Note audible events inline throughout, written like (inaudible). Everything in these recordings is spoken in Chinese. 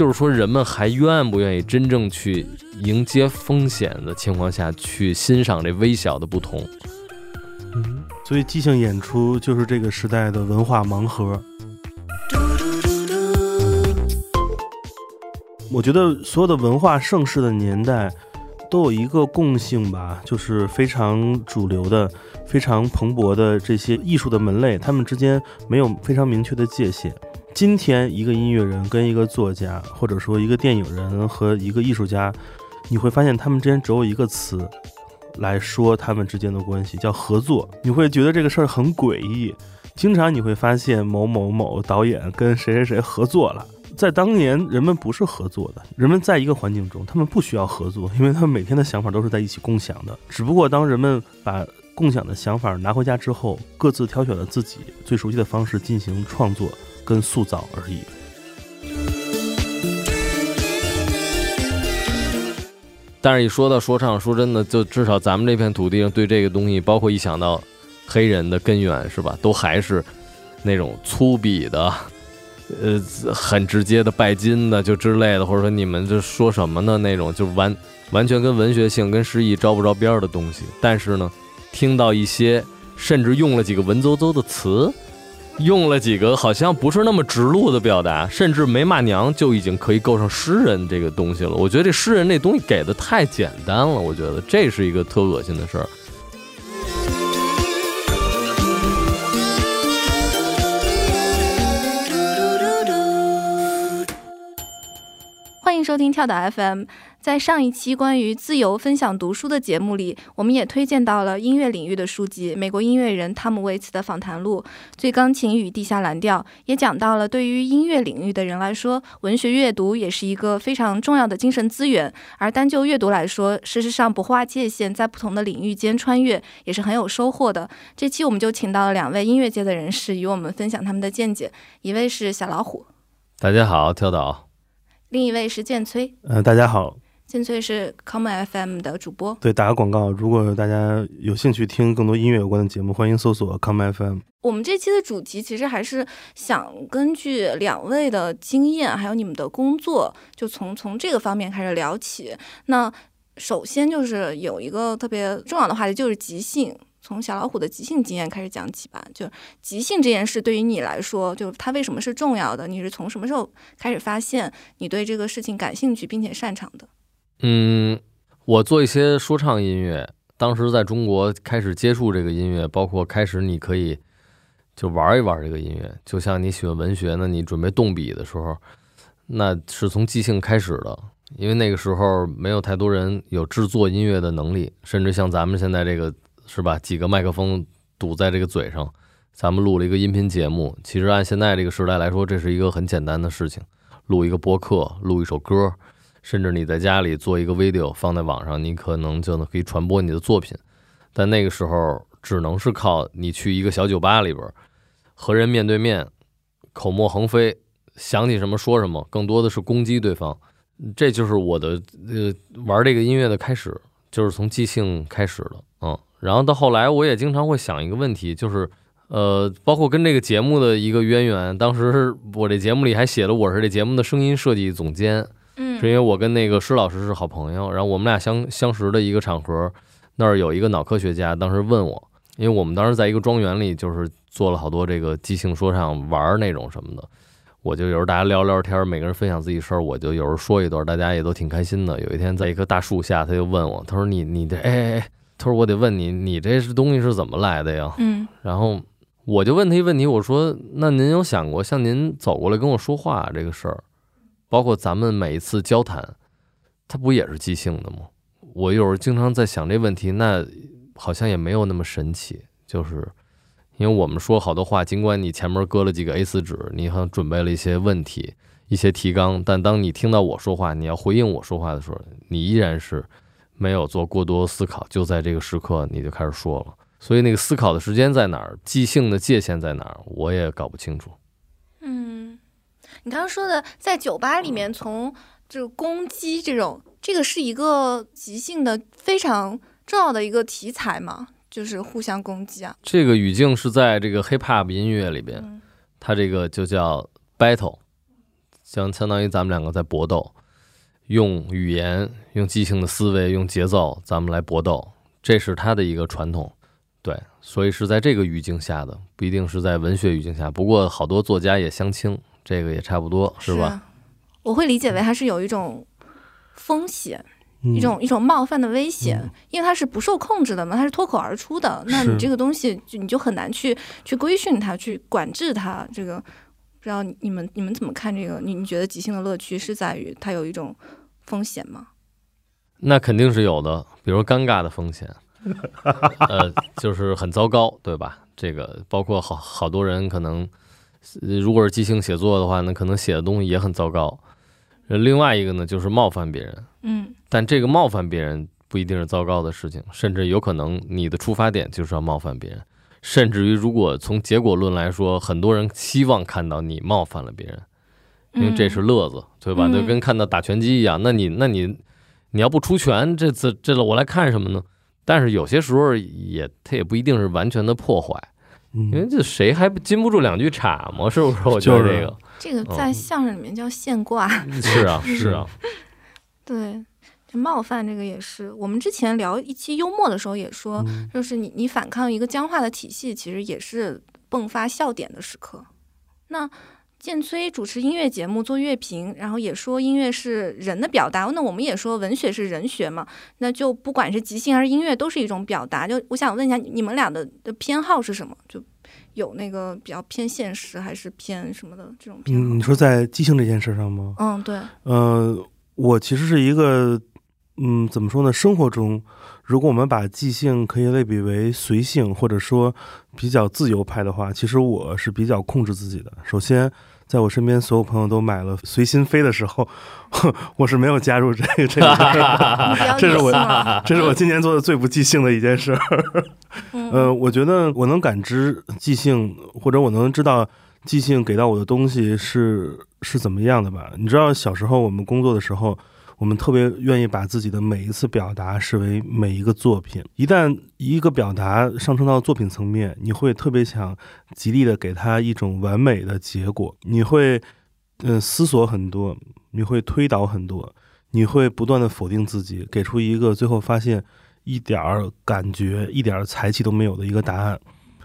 就是说人们还愿不愿意真正去迎接风险的情况下去欣赏这微小的不同。嗯，所以即兴演出就是这个时代的文化盲盒。我觉得所有的文化盛世的年代都有一个共性吧，就是非常主流的、非常蓬勃的这些艺术的门类，他们之间没有非常明确的界限。今天，一个音乐人跟一个作家，或者说一个电影人和一个艺术家，你会发现他们之间只有一个词来说他们之间的关系，叫合作。你会觉得这个事儿很诡异。经常你会发现某某某导演跟谁谁谁合作了。在当年，人们不是合作的，人们在一个环境中，他们不需要合作，因为他们每天的想法都是在一起共享的。只不过当人们把共享的想法拿回家之后，各自挑选了自己最熟悉的方式进行创作。跟塑造而已。但是，一说到说唱，说真的，就至少咱们这片土地上，对这个东西，包括一想到黑人的根源，是吧？都还是那种粗鄙的，呃，很直接的拜金的，就之类的，或者说你们这说什么呢？那种就完完全跟文学性、跟诗意招不着边的东西。但是呢，听到一些甚至用了几个文绉绉的词。用了几个好像不是那么直路的表达，甚至没骂娘就已经可以构成诗人这个东西了。我觉得这诗人这东西给的太简单了，我觉得这是一个特恶心的事儿。欢迎收听跳岛 FM。在上一期关于自由分享读书的节目里，我们也推荐到了音乐领域的书籍，美国音乐人汤姆·威茨的访谈录《最钢琴与地下蓝调》，也讲到了对于音乐领域的人来说，文学阅读也是一个非常重要的精神资源。而单就阅读来说，事实上不划界限，在不同的领域间穿越也是很有收获的。这期我们就请到了两位音乐界的人士，与我们分享他们的见解。一位是小老虎，大家好，跳岛；另一位是建崔，呃，大家好。建崔是 Common FM 的主播，对，打个广告。如果大家有兴趣听更多音乐有关的节目，欢迎搜索 Common FM。我们这期的主题其实还是想根据两位的经验，还有你们的工作，就从从这个方面开始聊起。那首先就是有一个特别重要的话题，就是即兴。从小老虎的即兴经验开始讲起吧。就即兴这件事对于你来说，就它为什么是重要的？你是从什么时候开始发现你对这个事情感兴趣并且擅长的？嗯，我做一些说唱音乐，当时在中国开始接触这个音乐，包括开始你可以就玩一玩这个音乐，就像你喜欢文学呢，你准备动笔的时候，那是从即兴开始的，因为那个时候没有太多人有制作音乐的能力，甚至像咱们现在这个是吧，几个麦克风堵在这个嘴上，咱们录了一个音频节目，其实按现在这个时代来说，这是一个很简单的事情，录一个播客，录一首歌。甚至你在家里做一个 video 放在网上，你可能就能可以传播你的作品。但那个时候只能是靠你去一个小酒吧里边，和人面对面，口沫横飞，想起什么说什么，更多的是攻击对方。这就是我的呃玩这个音乐的开始，就是从即兴开始了，然后到后来，我也经常会想一个问题，就是呃，包括跟这个节目的一个渊源。当时我这节目里还写了，我是这节目的声音设计总监。是因为我跟那个施老师是好朋友，然后我们俩相相识的一个场合，那儿有一个脑科学家，当时问我，因为我们当时在一个庄园里，就是做了好多这个即兴说唱玩那种什么的，我就有时候大家聊聊天，每个人分享自己事儿，我就有时候说一段，大家也都挺开心的。有一天在一棵大树下，他就问我，他说你你这哎哎哎，他说我得问你，你这是东西是怎么来的呀？嗯，然后我就问他一问题，我说那您有想过像您走过来跟我说话这个事儿？包括咱们每一次交谈，它不也是即兴的吗？我有时候经常在想这问题，那好像也没有那么神奇。就是因为我们说好多话，尽管你前面搁了几个 A4 纸，你好像准备了一些问题、一些提纲，但当你听到我说话，你要回应我说话的时候，你依然是没有做过多思考，就在这个时刻你就开始说了。所以那个思考的时间在哪儿？即兴的界限在哪儿？我也搞不清楚。嗯你刚刚说的在酒吧里面从就攻击这种，这个是一个即兴的非常重要的一个题材嘛，就是互相攻击啊。这个语境是在这个 hip hop 音乐里边，它这个就叫 battle，相相当于咱们两个在搏斗，用语言、用即兴的思维、用节奏，咱们来搏斗，这是他的一个传统。对，所以是在这个语境下的，不一定是在文学语境下。不过好多作家也相亲，这个也差不多，是吧？我会理解为它是有一种风险，嗯一种一种冒犯的危险，嗯因为它是不受控制的嘛，它是脱口而出的。那你这个东西就你就很难去去规训它，去管制它。这个不知道你们你们怎么看这个？你你觉得即兴的乐趣是在于它有一种风险吗？那肯定是有的，比如尴尬的风险，(laughs) 呃，就是很糟糕，对吧？这个包括好好多人可能，呃如果是即兴写作的话，那可能写的东西也很糟糕。呃另外一个呢，就是冒犯别人，嗯但这个冒犯别人不一定是糟糕的事情，甚至有可能你的出发点就是要冒犯别人，甚至于如果从结果论来说，很多人希望看到你冒犯了别人，因为这是乐子，对吧？嗯就跟看到打拳击一样，那你那你你要不出拳，这次这我来看什么呢？但是有些时候也，它也不一定是完全的破坏，因为嗯，这谁还禁不住两句岔嘛，是不是？我觉得这个这个在嗯相声里面叫现挂。是啊，是啊，(laughs) 对，就冒犯这个也是。我们之前聊一期幽默的时候也说，嗯就是你你反抗一个僵化的体系，其实也是迸发笑点的时刻。那建崔主持音乐节目做乐评，然后也说音乐是人的表达。那我们也说文学是人学嘛，那就不管是即兴还是音乐，都是一种表达。就我想问一下，你们俩的的偏好是什么？就有那个比较偏现实，还是偏什么的这种偏好？嗯，你说在即兴这件事上吗？嗯，对，呃，我其实是一个，嗯，怎么说呢？生活中，如果我们把即兴可以类比为随性，或者说比较自由派的话，其实我是比较控制自己的。首先，在我身边所有朋友都买了随心飞的时候，(laughs) 我是没有加入这个 (laughs) 这个。这是我这是我今年做的最不即兴的一件事。儿 (laughs) 呃，我觉得我能感知即兴，或者我能知道即兴给到我的东西是是怎么样的吧。你知道，小时候我们工作的时候，我们特别愿意把自己的每一次表达视为每一个作品。一旦一个表达上升到作品层面，你会特别想极力的给它一种完美的结果，你会嗯、思索很多，你会推导很多，你会不断的否定自己，给出一个最后发现一点儿感觉、一点儿才气都没有的一个答案。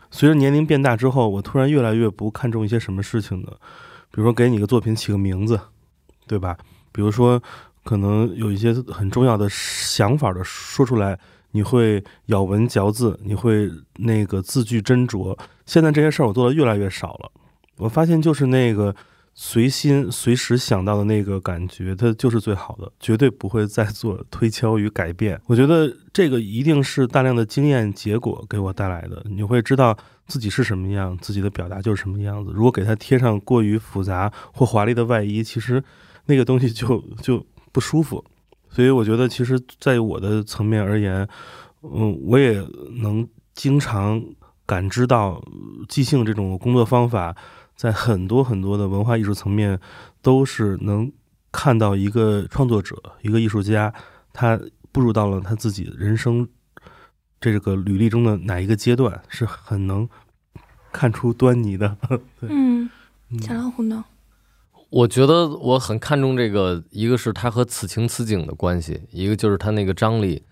随着年龄变大之后，我突然越来越不看重一些什么事情呢？比如说给你个作品起个名字，对吧？比如说可能有一些很重要的想法的说出来，你会咬文嚼字，你会那个字句斟酌。现在这些事儿我做的越来越少了。我发现就是那个随心随时想到的那个感觉，它就是最好的，绝对不会再做推敲与改变。我觉得这个一定是大量的经验结果给我带来的。你会知道自己是什么样，自己的表达就是什么样子。如果给它贴上过于复杂或华丽的外衣，其实那个东西就就不舒服。所以我觉得，其实，在我的层面而言，嗯，我也能经常感知到呃即兴这种工作方法。在很多很多的文化艺术层面，都是能看到一个创作者、一个艺术家，他步入到了他自己人生这个履历中的哪一个阶段，是很能看出端倪的。(laughs) 嗯，嗯小老虎呢？我觉得我很看重这个，一个是它和此情此景的关系，一个就是它那个张力，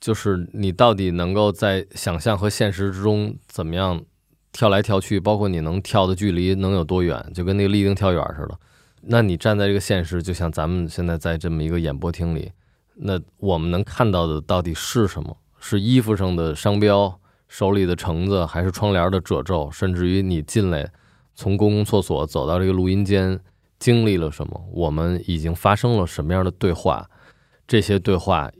就是你到底能够在想象和现实之中怎么样跳来跳去，包括你能跳的距离能有多远，就跟那个立定跳远似的。那你站在这个现实，就像咱们现在在这么一个演播厅里，那我们能看到的到底是什么？是衣服上的商标，手里的橙子，还是窗帘的褶皱，甚至于你进来从公共厕所走到这个录音间，经历了什么？我们已经发生了什么样的对话？这些对话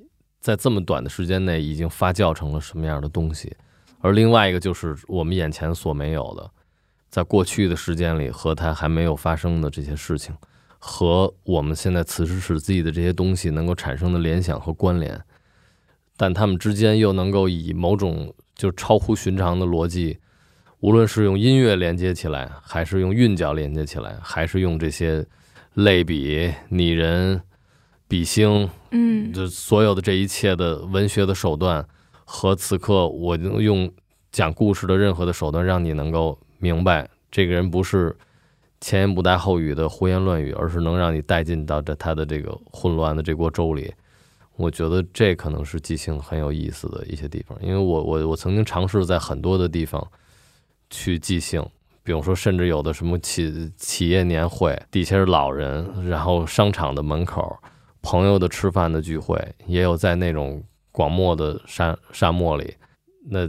在这么短的时间内已经发酵成了什么样的东西？而另外一个就是我们眼前所没有的，在过去的时间里和它还没有发生的这些事情，和我们现在此时此地的这些东西能够产生的联想和关联，但它们之间又能够以某种就超乎寻常的逻辑。无论是用音乐连接起来，还是用韵脚连接起来，还是用这些类比、拟人、比兴，嗯这所有的这一切的文学的手段，和此刻我用讲故事的任何的手段，让你能够明白，这个人不是前言不搭后语的胡言乱语，而是能让你带进到这他的这个混乱的这锅粥里。我觉得这可能是即兴很有意思的一些地方，因为我我我曾经尝试在很多的地方去即兴，比如说甚至有的什么企企业年会，底下是老人，然后商场的门口，朋友的吃饭的聚会，也有在那种广漠的沙沙漠里，那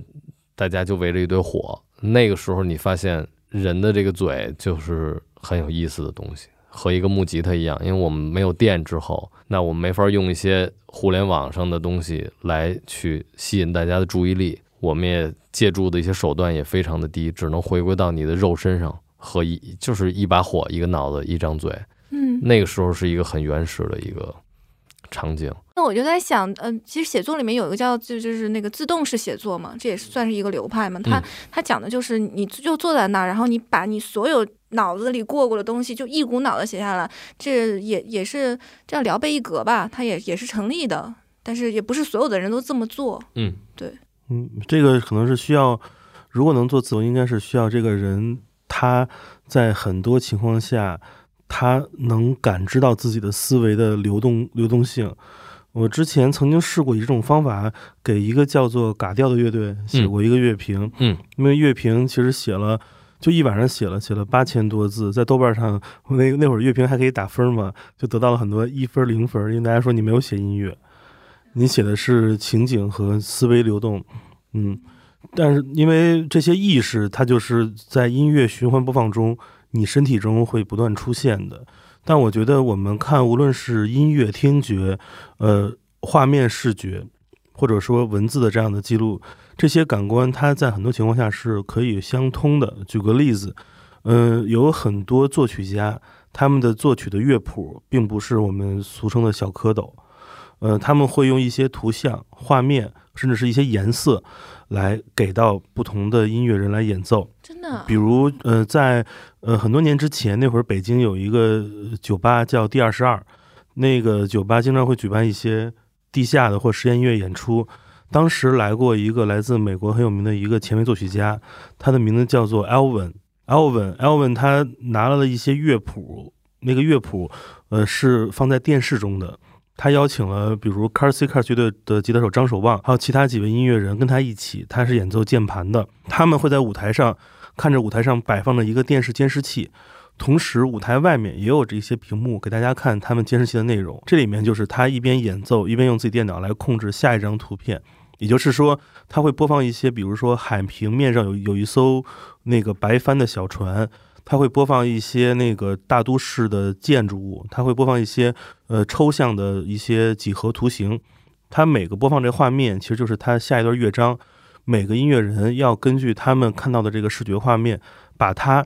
大家就围着一堆火，那个时候你发现人的这个嘴就是很有意思的东西。和一个木吉他一样，因为我们没有电之后，那我们没法用一些互联网上的东西来去吸引大家的注意力。我们也借助的一些手段也非常的低，只能回归到你的肉身上和一就是一把火、一个脑子、一张嘴。嗯，那个时候是一个很原始的一个场景。那我就在想，嗯、其实写作里面有一个叫就就是那个自动式写作嘛，这也是算是一个流派嘛。它、嗯它讲的就是你就坐在那儿，然后你把你所有脑子里过过的东西就一股脑的写下来，这也也是这样聊备一格吧，它也也是成立的。但是也不是所有的人都这么做。嗯，嗯，这个可能是需要，如果能做自由，应该是需要这个人他在很多情况下，他能感知到自己的思维的流动流动性。我之前曾经试过以这种方法给一个叫做嘎调的乐队写过一个乐评，嗯，因为乐评其实写了。就一晚上写了写了八千多字，在豆瓣上，(laughs) 那那会儿乐评还可以打分嘛，就得到了很多一分零分，因为大家说你没有写音乐，你写的是情景和思维流动，嗯，但是因为这些意识，它就是在音乐循环播放中，你身体中会不断出现的。但我觉得我们看，无论是音乐、听觉，呃，画面、视觉，或者说文字的这样的记录，这些感官，它在很多情况下是可以相通的。举个例子，嗯、有很多作曲家，他们的作曲的乐谱并不是我们俗称的小蝌蚪，呃，他们会用一些图像、画面，甚至是一些颜色，来给到不同的音乐人来演奏。真的比如，呃，在呃很多年之前，那会儿北京有一个呃酒吧叫第二十二，那个酒吧经常会举办一些地下的或实验音乐演出。当时来过一个来自美国很有名的一个前卫作曲家，他的名字叫做 Elvin。Elvin，Elvin，他拿了一些乐谱，那个乐谱呃是放在电视中的。他邀请了比如 Car C Car 乐队的吉他手张守望，还有其他几位音乐人跟他一起，他是演奏键盘的。他们会在舞台上看着舞台上摆放着一个电视监视器，同时舞台外面也有这些屏幕给大家看他们监视器的内容。这里面就是他一边演奏一边用自己电脑来控制下一张图片，也就是说他会播放一些，比如说海平面上有有一艘那个白帆的小船。他会播放一些那个大都市的建筑物，他会播放一些呃抽象的一些几何图形。他每个播放这画面，其实就是他下一段乐章。每个音乐人要根据他们看到的这个视觉画面，把它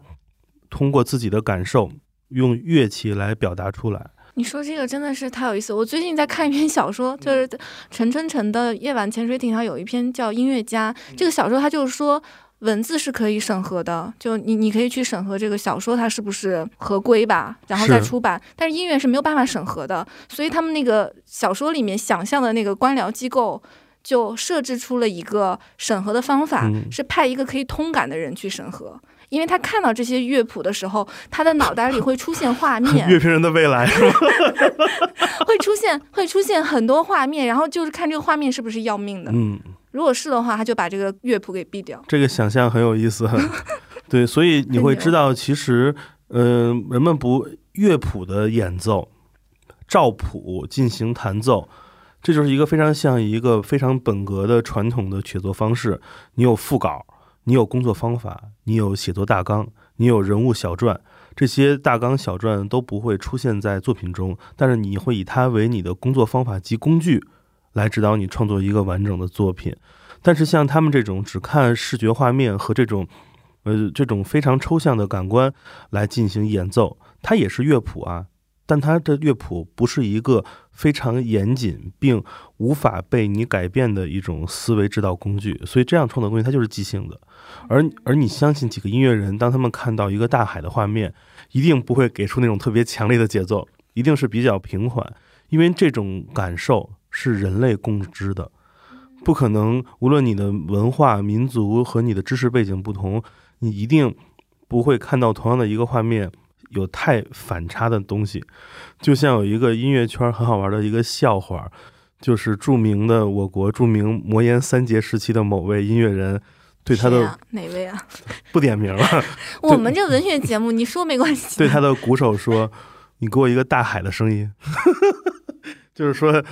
通过自己的感受，用乐器来表达出来。你说这个真的是太有意思。我最近在看一篇小说，就是陈春成的《夜晚潜水艇》上有一篇叫《音乐家》。这个小说他就是说。文字是可以审核的，就你你可以去审核这个小说它是不是合规吧，然后再出版。但是音乐是没有办法审核的，所以他们那个小说里面想象的那个官僚机构就设置出了一个审核的方法，嗯是派一个可以通感的人去审核。因为他看到这些乐谱的时候，他的脑袋里会出现画面，(laughs) 乐评人的未来，(laughs) 会出现会出现很多画面，然后就是看这个画面是不是要命的。嗯，如果是的话，他就把这个乐谱给毙掉。这个想象很有意思。(laughs) 对，所以你会知道，其实，呃，人们不乐谱的演奏，照谱进行弹奏，这就是一个非常像一个非常本格的传统的写作方式。你有副稿，你有工作方法，你有写作大纲，你有人物小传，这些大纲小传都不会出现在作品中，但是你会以它为你的工作方法及工具，来指导你创作一个完整的作品。但是像他们这种只看视觉画面和这种，呃，这种非常抽象的感官来进行演奏，它也是乐谱啊，但它的乐谱不是一个非常严谨并无法被你改变的一种思维指导工具，所以这样创作工具它就是即兴的。而而你相信几个音乐人，当他们看到一个大海的画面，一定不会给出那种特别强烈的节奏，一定是比较平缓，因为这种感受是人类共知的。不可能，无论你的文化、民族和你的知识背景不同，你一定不会看到同样的一个画面，有太反差的东西。就像有一个音乐圈很好玩的一个笑话，就是著名的我国著名魔岩三杰时期的某位音乐人，对他的、啊哪位啊？不点名了，(laughs) 我们这文学节目，你说没关系。对他的鼓手说：“你给我一个大海的声音。” (laughs) 就是说，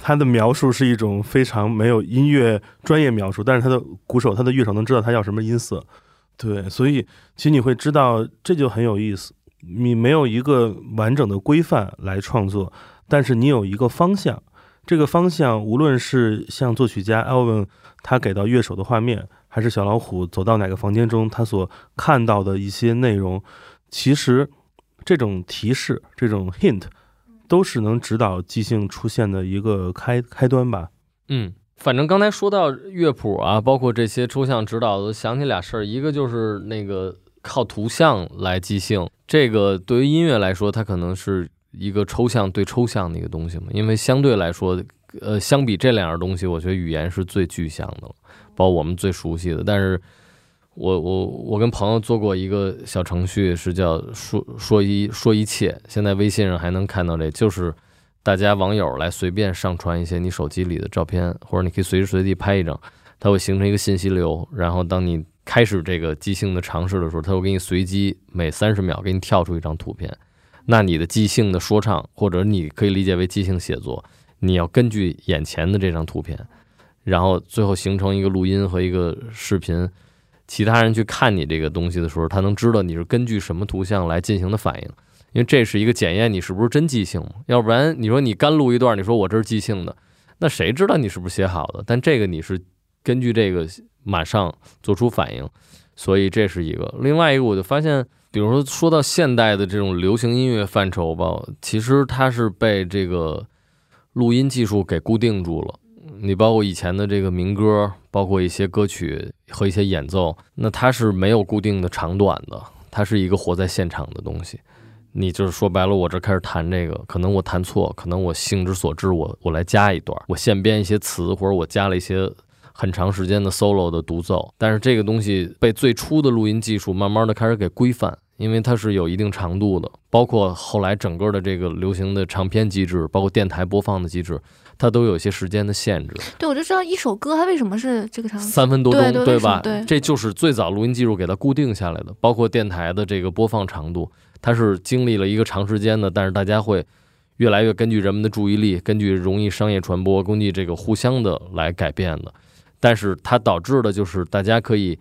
他的描述是一种非常没有音乐专业描述，但是他的鼓手、他的乐手能知道他要什么音色。对，所以其实你会知道，这就很有意思。你没有一个完整的规范来创作，但是你有一个方向。这个方向，无论是像作曲家 Alvin 他给到乐手的画面，还是小老虎走到哪个房间中他所看到的一些内容，其实这种提示、这种 hint 都是能指导即兴出现的一个开开端吧。嗯，反正刚才说到乐谱啊，包括这些抽象指导，我想起俩事儿，一个就是那个靠图像来即兴，这个对于音乐来说，它可能是一个抽象对抽象的一个东西嘛，因为相对来说，呃，相比这两样东西，我觉得语言是最具象的了，包括我们最熟悉的。但是我我我跟朋友做过一个小程序，是叫说说一说一切，现在微信上还能看到这，就是。大家网友来随便上传一些你手机里的照片，或者你可以随时随地拍一张，它会形成一个信息流。然后当你开始这个即兴的尝试的时候，它会给你随机每三十秒给你跳出一张图片。那你的即兴的说唱，或者你可以理解为即兴写作，你要根据眼前的这张图片，然后最后形成一个录音和一个视频。其他人去看你这个东西的时候，他能知道你是根据什么图像来进行的反应。因为这是一个检验你是不是真即兴嘛，要不然你说你干录一段，你说我这是即兴的，那谁知道你是不是写好的？但这个你是根据这个马上做出反应，所以这是一个。另外一个，我就发现，比如说说到现代的这种流行音乐范畴吧，其实它是被这个录音技术给固定住了。你包括以前的这个民歌，包括一些歌曲和一些演奏，那它是没有固定的长短的，它是一个活在现场的东西。你就是说白了，我这开始弹这个，可能我弹错，可能我兴之所至，我我来加一段，我现编一些词，或者我加了一些很长时间的 solo 的独奏。但是这个东西被最初的录音技术慢慢的开始给规范，因为它是有一定长度的，包括后来整个的这个流行的长篇机制，包括电台播放的机制，它都有一些时间的限制。对，我就知道一首歌它为什么是这个长。三分多钟，对对吧？对这就是最早录音技术给它固定下来的，包括电台的这个播放长度。它是经历了一个长时间的，但是大家会越来越根据人们的注意力，根据容易商业传播，根据这个互相的来改变的。但是它导致的就是大家可以，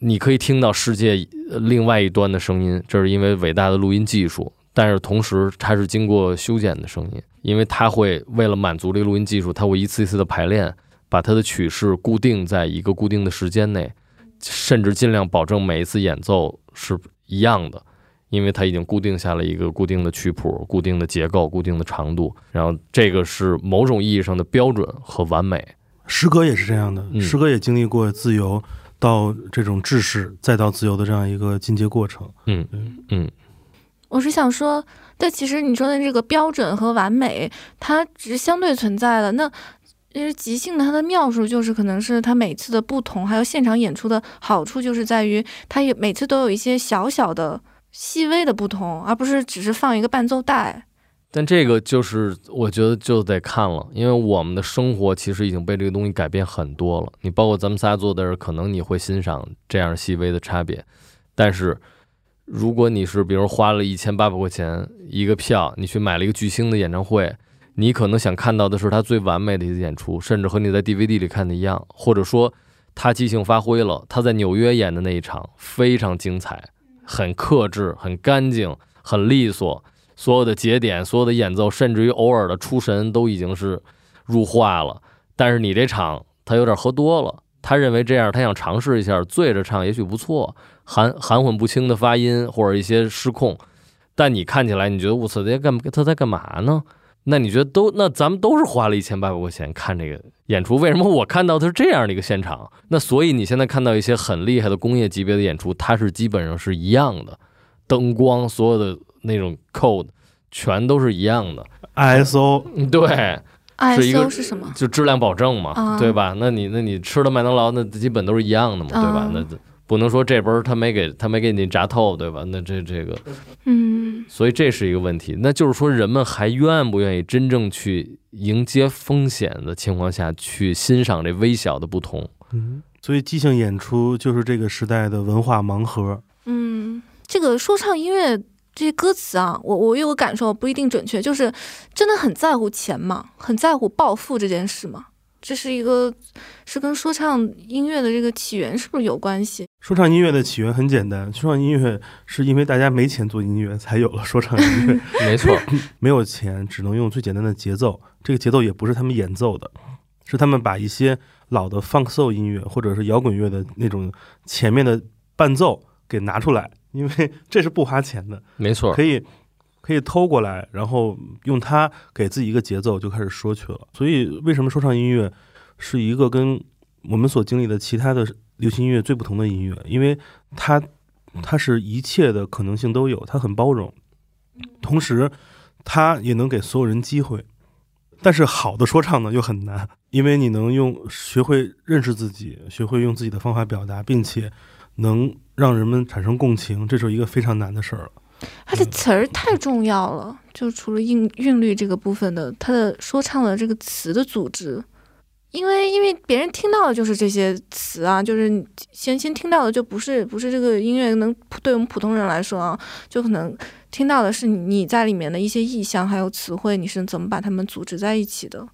你可以听到世界另外一端的声音，这是因为伟大的录音技术。但是同时它是经过修剪的声音，因为它会为了满足这个录音技术，它会一次一次的排练，把它的曲式固定在一个固定的时间内，甚至尽量保证每一次演奏是一样的。因为它已经固定下了一个固定的曲谱、固定的结构、固定的长度，然后这个是某种意义上的标准和完美。诗歌也是这样的，嗯诗歌也经历过自由到这种制式，再到自由的这样一个进阶过程。嗯嗯嗯，我是想说，但，其实你说的这个标准和完美，它只是相对存在的。那因为即兴的它的妙处就是，可能是它每次的不同，还有现场演出的好处，就是在于它也每次都有一些小小的、细微的不同，而不是只是放一个伴奏带。但这个就是我觉得就得看了，因为我们的生活其实已经被这个东西改变很多了。你包括咱们仨坐在这儿，可能你会欣赏这样细微的差别，但是如果你是比如花了一千八百块钱一个票，你去买了一个巨星的演唱会，你可能想看到的是他最完美的一次演出，甚至和你在 DVD 里看的一样，或者说他即兴发挥了，他在纽约演的那一场非常精彩，很克制、很干净、很利索。所有的节点、所有的演奏，甚至于偶尔的出神，都已经是入化了。但是你这场他有点喝多了，他认为这样，他想尝试一下醉着唱，也许不错，含含混不清的发音或者一些失控。但你看起来，你觉得我操，在干他在干嘛呢？那你觉得都那咱们都是花了一千八百块钱看这个演出，为什么我看到的是这样的一个现场？那所以你现在看到一些很厉害的工业级别的演出，它是基本上是一样的，灯光所有的。那种 code 全都是一样的，ISO 对，是一个 ISO 是什么？就质量保证嘛，啊对吧？那你那你吃的麦当劳那基本都是一样的嘛，对吧？啊那不能说这波他没给他没给你炸透，对吧？那这这个，嗯所以这是一个问题。那就是说，人们还愿不愿意真正去迎接风险的情况下去欣赏这微小的不同？嗯，所以即兴演出就是这个时代的文化盲盒。嗯，这个说唱音乐这些歌词啊，我我有个感受不一定准确，就是真的很在乎钱嘛，很在乎暴富这件事嘛。这是一个是跟说唱音乐的这个起源是不是有关系？说唱音乐的起源很简单，说唱音乐是因为大家没钱做音乐，才有了说唱音乐。(laughs) 没错，没有钱，只能用最简单的节奏。这个节奏也不是他们演奏的，是他们把一些老的 funk soul 音乐或者是摇滚乐的那种前面的伴奏给拿出来，因为 (laughs) 这是不花钱的，没错，可以可以偷过来，然后用它给自己一个节奏就开始说去了。所以为什么说唱音乐是一个跟我们所经历的其他的流行音乐最不同的音乐？因为它它是一切的可能性都有，它很包容，同时它也能给所有人机会。但是好的说唱呢又很难，因为你能用学会认识自己，学会用自己的方法表达，并且能让人们产生共情，这是一个非常难的事儿了。它的词儿太重要了，就除了韵韵律这个部分的，它的说唱的这个词的组织，因为因为别人听到的就是这些词啊，就是先先听到的就不是不是这个音乐能对我们普通人来说啊，就可能听到的是你你在里面的一些意象还有词汇，你是怎么把它们组织在一起的？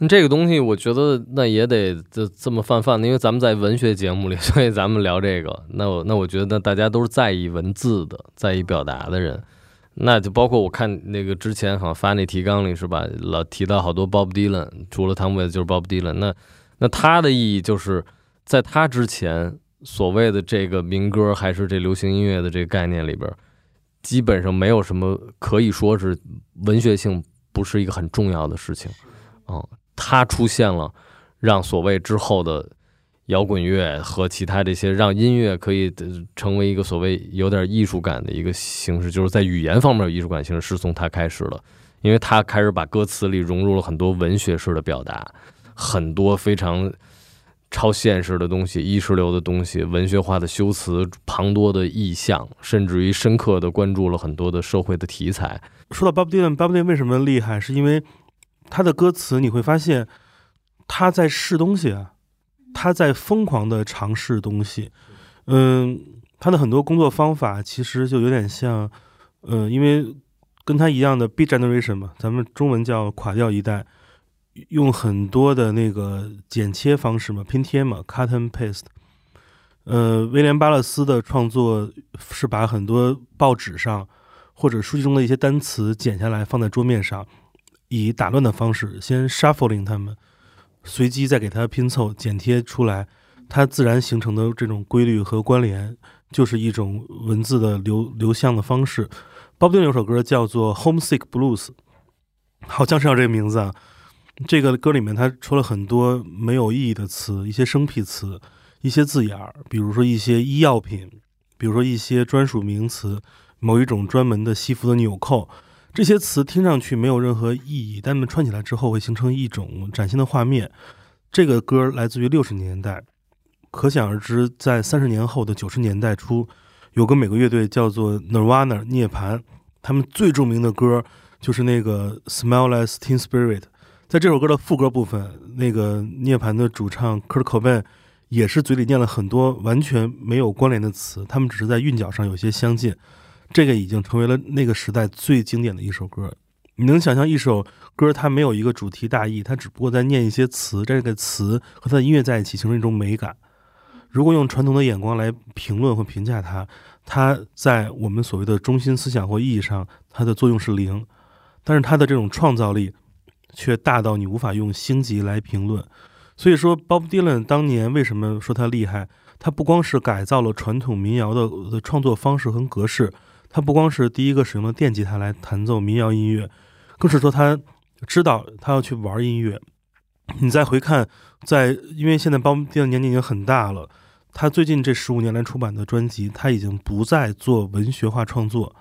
那这个东西我觉得那也得这这么泛泛的，因为咱们在文学节目里，(laughs) 所以咱们聊这个。那我那我觉得大家都是在意文字的，在意表达的人。那就包括我看那个之前好像发那提纲里是吧，老提到好多 Bob Dylan，除了汤姆·韦就是 Bob Dylan。那那他的意义就是在他之前所谓的这个民歌还是这流行音乐的这个概念里边，基本上没有什么可以说是文学性不是一个很重要的事情。嗯，他出现了，让所谓之后的摇滚乐和其他这些让音乐可以成为一个所谓有点艺术感的一个形式，就是在语言方面有艺术感形式是从他开始的，因为他开始把歌词里融入了很多文学式的表达，很多非常超现实的东西、意识流的东西、文学化的修辞、庞多的意象，甚至于深刻的关注了很多的社会的题材。说到 Bob Dylan，Bob Dylan 为什么厉害？是因为他的歌词你会发现他在试东西啊，他在疯狂的尝试东西。嗯，他的很多工作方法其实就有点像，呃，因为跟他一样的 B generation 嘛，咱们中文叫垮掉一代，用很多的那个剪切方式嘛，拼贴嘛，cut and paste。呃，威廉巴勒斯的创作是把很多报纸上或者书籍中的一些单词剪下来放在桌面上。以打乱的方式先 shuffling 它们，随机再给它拼凑剪贴出来，它自然形成的这种规律和关联，就是一种文字的流流向的方式。Bob Dylan 有首歌叫做《Homesick Blues》，好像是叫这个名字啊。这个歌里面他出了很多没有意义的词，一些生僻词，一些字眼儿，比如说一些医药品，比如说一些专属名词，某一种专门的西服的纽扣。这些词听上去没有任何意义，但它们串起来之后会形成一种崭新的画面。这个歌来自于六十年代，可想而知，在三十年后的九十年代初，有个美国乐队叫做 Nirvana 涅槃，他们最著名的歌就是那个 Smell Less Teen Spirit。在这首歌的副歌部分，那个涅槃的主唱 Kurt Cobain 也是嘴里念了很多完全没有关联的词，他们只是在韵脚上有些相近。这个已经成为了那个时代最经典的一首歌。你能想象一首歌，它没有一个主题大意，它只不过在念一些词，这个词和它的音乐在一起形成一种美感。如果用传统的眼光来评论或评价它，它在我们所谓的中心思想或意义上，它的作用是零。但是它的这种创造力却大到你无法用星级来评论。所以说，Bob Dylan 当年为什么说他厉害？他不光是改造了传统民谣的的创作方式和格式。他不光是第一个使用了电吉他来弹奏民谣音乐，更是说他知道他要去玩音乐。你再回看，在因为现在包迪的年纪已经很大了，他最近这十五年来出版的专辑，他已经不再做文学化创作，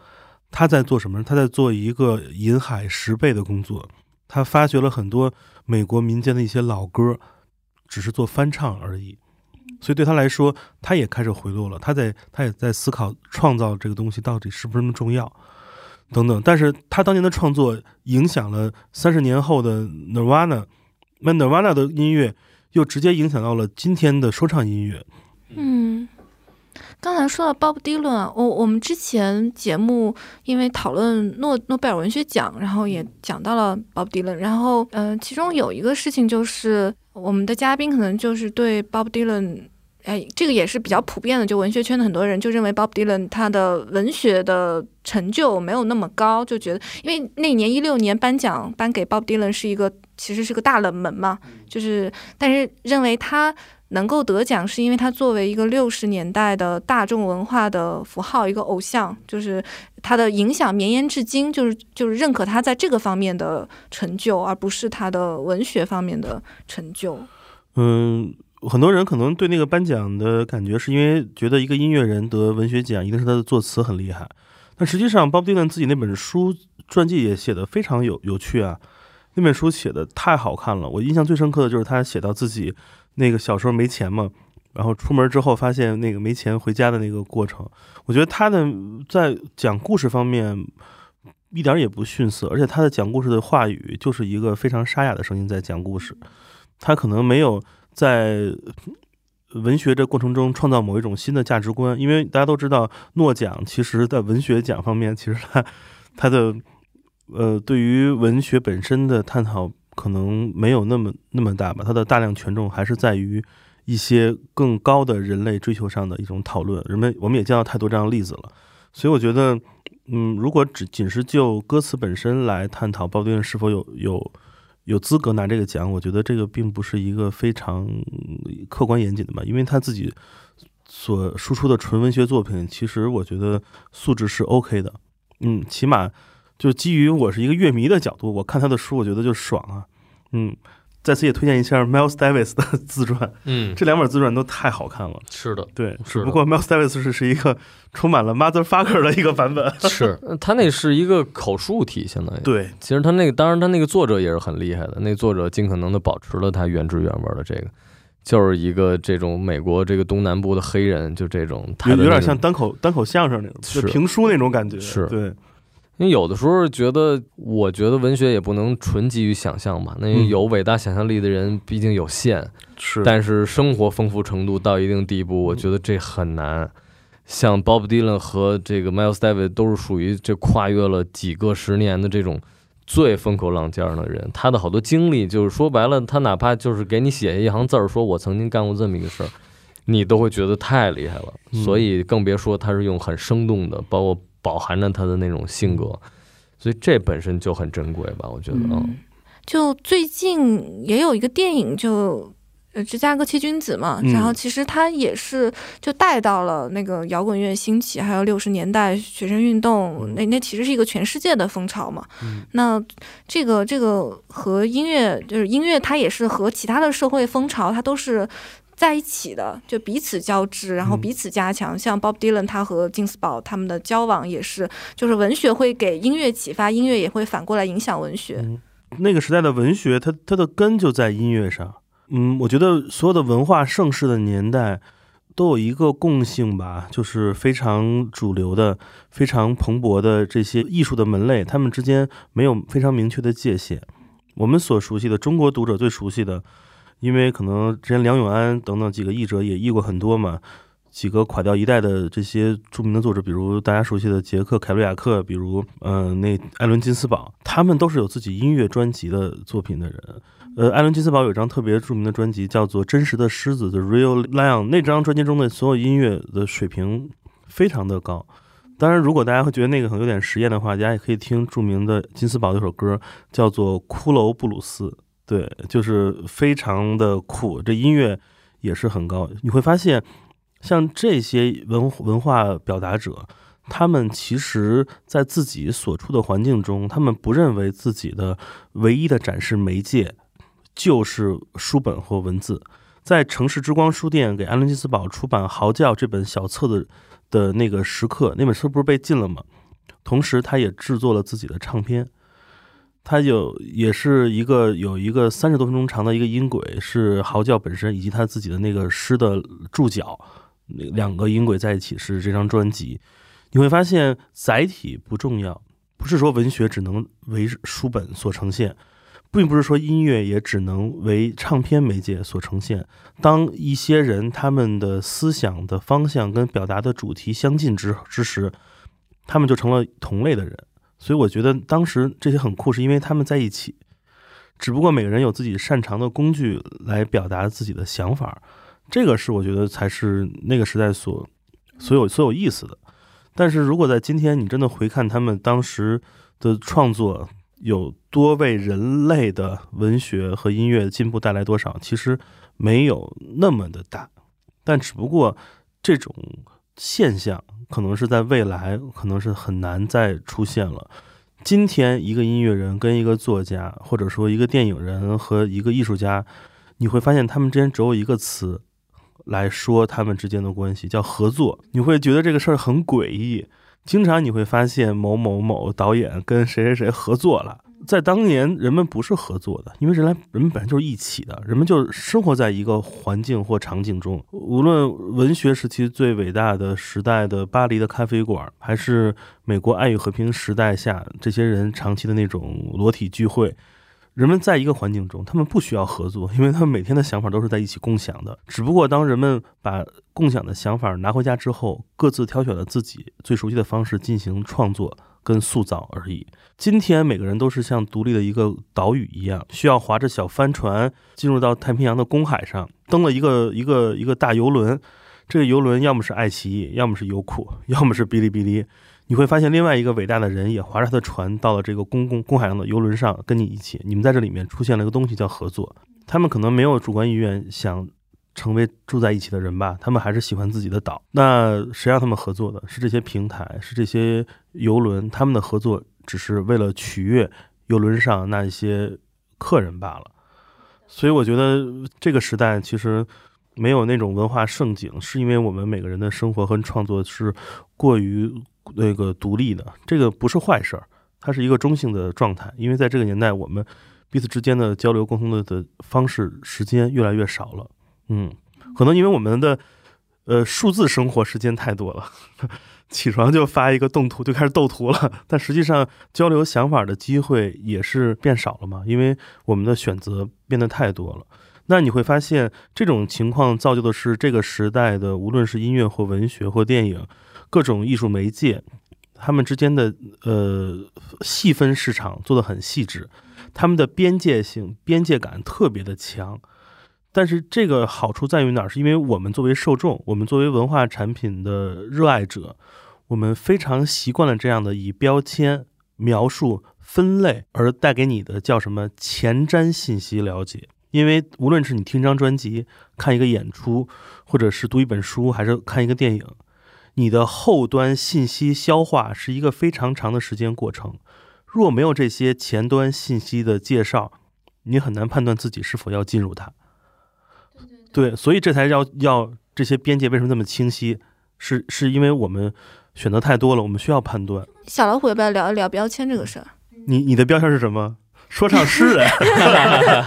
他在做什么？他在做一个银海十倍的工作。他发掘了很多美国民间的一些老歌，只是做翻唱而已。所以对他来说，他也开始回落了。他在他也在思考创造这个东西到底是不是那么重要，等等。但是他当年的创作影响了三十年后的 Nirvana，那 Nirvana 的音乐又直接影响到了今天的说唱音乐。嗯，刚才说到 Bob Dylan，我我们之前节目因为讨论诺诺贝尔文学奖，然后也讲到了 Bob Dylan，然后嗯、其中有一个事情就是我们的嘉宾可能就是对 Bob Dylan。哎，这个也是比较普遍的，就文学圈的很多人就认为 Bob Dylan 他的文学的成就没有那么高，就觉得因为那年一六年颁奖颁给 Bob Dylan 是一个其实是个大冷门嘛，就是但是认为他能够得奖，是因为他作为一个六十年代的大众文化的符号，一个偶像，就是他的影响绵延至今，就是就是认可他在这个方面的成就，而不是他的文学方面的成就。嗯，很多人可能对那个颁奖的感觉，是因为觉得一个音乐人得文学奖，一定是他的作词很厉害。但实际上，Bob Dylan 自己那本书传记也写得非常有有趣啊。那本书写的太好看了，我印象最深刻的就是他写到自己那个小时候没钱嘛，然后出门之后发现那个没钱回家的那个过程。我觉得他的在讲故事方面一点也不逊色，而且他的讲故事的话语就是一个非常沙哑的声音在讲故事。他可能没有在文学这过程中创造某一种新的价值观，因为大家都知道诺奖其实在文学奖方面，其实它它的呃对于文学本身的探讨可能没有那么那么大吧，它的大量权重还是在于一些更高的人类追求上的一种讨论。人们我们也见到太多这样的例子了，所以我觉得，嗯，如果只仅是就歌词本身来探讨鲍 dylan 是否有有有资格拿这个奖，我觉得这个并不是一个非常客观严谨的吧，因为他自己所输出的纯文学作品，其实我觉得素质是 OK 的，嗯，起码就基于我是一个乐迷的角度，我看他的书，我觉得就爽啊，嗯，在此也推荐一下 Miles Davis 的 (laughs) 自传，嗯，这两本自传都太好看了，是的，对，只不过 Miles Davis 是是一个充满了 motherfucker 的一个版本，是 (laughs) 他那是一个口述体，相当于。对，其实他那个，当然他那个作者也是很厉害的，那作者尽可能的保持了他原汁原味的这个，就是一个这种美国这个东南部的黑人，就这种他有有点像单口单口相声那种，就是评书那种感觉，是对，因为有的时候觉得，我觉得文学也不能纯基于想象吧，那嗯有伟大想象力的人毕竟有限，是，但是生活丰富程度到一定地步，我觉得这很难。像 Bob Dylan 和这个 Miles Davis 都是属于这跨越了几个十年的这种最风口浪尖儿的人，他的好多经历，就是说白了，他哪怕就是给你写一行字儿，说我曾经干过这么一个事儿，你都会觉得太厉害了。嗯所以更别说他是用很生动的，包括饱含着他的那种性格，所以这本身就很珍贵吧，我觉得啊。嗯，就最近也有一个电影就。呃，芝加哥七君子嘛，嗯然后其实他也是就带到了那个摇滚乐兴起，还有六十年代学生运动，嗯那那其实是一个全世界的风潮嘛。嗯那这个这个和音乐就是音乐，它也是和其他的社会风潮，它都是在一起的，就彼此交织，然后嗯彼此加强。像 Bob Dylan 他和金斯堡他们的交往也是，就是文学会给音乐启发，音乐也会反过来影响文学。嗯那个时代的文学，它它的根就在音乐上。嗯，我觉得所有的文化盛世的年代都有一个共性吧，就是非常主流的、非常蓬勃的这些艺术的门类，他们之间没有非常明确的界限。我们所熟悉的中国读者最熟悉的，因为可能之前梁永安等等几个译者也译过很多嘛，几个垮掉一代的这些著名的作者，比如大家熟悉的杰克·凯鲁亚克，比如嗯、那艾伦·金斯堡，他们都是有自己音乐专辑的作品的人。呃，艾伦·金斯堡有一张特别著名的专辑，叫做《真实的狮子》（The Real Lion）。那张专辑中的所有音乐的水平非常的高。当然，如果大家会觉得那个很有点实验的话，大家也可以听著名的金斯堡的一首歌，叫做《骷髅布鲁斯》。对，就是非常的酷，这音乐也是很高。你会发现，像这些文文化表达者，他们其实在自己所处的环境中，他们不认为自己的唯一的展示媒介就是书本或文字。在城市之光书店给安伦金斯堡出版《嚎叫》这本小册子的那个时刻，那本书不是被禁了吗？同时，他也制作了自己的唱片。它有也是一个有一个三十多分钟长的一个音轨，是嚎叫本身以及他自己的那个诗的注脚，两个音轨在一起是这张专辑。你会发现载体不重要，不是说文学只能为书本所呈现，并不是说音乐也只能为唱片媒介所呈现。当一些人他们的思想的方向跟表达的主题相近之之时，他们就成了同类的人。所以我觉得当时这些很酷，是因为他们在一起，只不过每个人有自己擅长的工具来表达自己的想法，这个是我觉得才是那个时代所所有所有意思的。但是如果在今天你真的回看他们当时的创作，有多为人类的文学和音乐进步带来多少，其实没有那么的大，但只不过这种现象。可能是在未来，可能是很难再出现了。今天，一个音乐人跟一个作家，或者说一个电影人和一个艺术家，你会发现他们之间只有一个词来说他们之间的关系，叫合作。你会觉得这个事儿很诡异。经常你会发现某某某导演跟谁谁谁合作了。在当年，人们不是合作的，因为人来人们本来就是一起的，人们就生活在一个环境或场景中。无论文学时期最伟大的时代的巴黎的咖啡馆，还是美国爱与和平时代下这些人长期的那种裸体聚会。人们在一个环境中，他们不需要合作，因为他们每天的想法都是在一起共享的。只不过当人们把共享的想法拿回家之后，各自挑选了自己最熟悉的方式进行创作跟塑造而已。今天每个人都是像独立的一个岛屿一样，需要划着小帆船进入到太平洋的公海上，登了一个一个一个大游轮。这个游轮要么是爱奇艺，要么是优酷，要么是哔哩哔哩。你会发现，另外一个伟大的人也划着他的船到了这个公共公海上的游轮上，跟你一起。你们在这里面出现了一个东西，叫合作。他们可能没有主观意愿想成为住在一起的人吧，他们还是喜欢自己的岛。那谁让他们合作的？是这些平台，是这些游轮。他们的合作只是为了取悦游轮上那一些客人罢了。所以，我觉得这个时代其实没有那种文化盛景，是因为我们每个人的生活和创作是过于。那个独立的，这个不是坏事儿，它是一个中性的状态。因为在这个年代，我们彼此之间的交流、沟通的的方式、时间越来越少了。嗯，可能因为我们的呃数字生活时间太多了，(laughs) 起床就发一个动图就开始斗图了。但实际上，交流想法的机会也是变少了嘛，因为我们的选择变得太多了。那你会发现，这种情况造就的是这个时代的，无论是音乐或文学或电影。各种艺术媒介，他们之间的呃细分市场做得很细致，他们的边界性、边界感特别的强。但是这个好处在于哪儿？是因为我们作为受众，我们作为文化产品的热爱者，我们非常习惯了这样的以标签描述、分类而带给你的叫什么前瞻信息了解。因为无论是你听张专辑、看一个演出，或者是读一本书，还是看一个电影。你的后端信息消化是一个非常长的时间过程，若没有这些前端信息的介绍，你很难判断自己是否要进入它。对，所以这才要要这些边界为什么那么清晰？是是因为我们选择太多了，我们需要判断。小老虎要不要聊一聊标签这个事儿？你你的标签是什么？说唱诗人，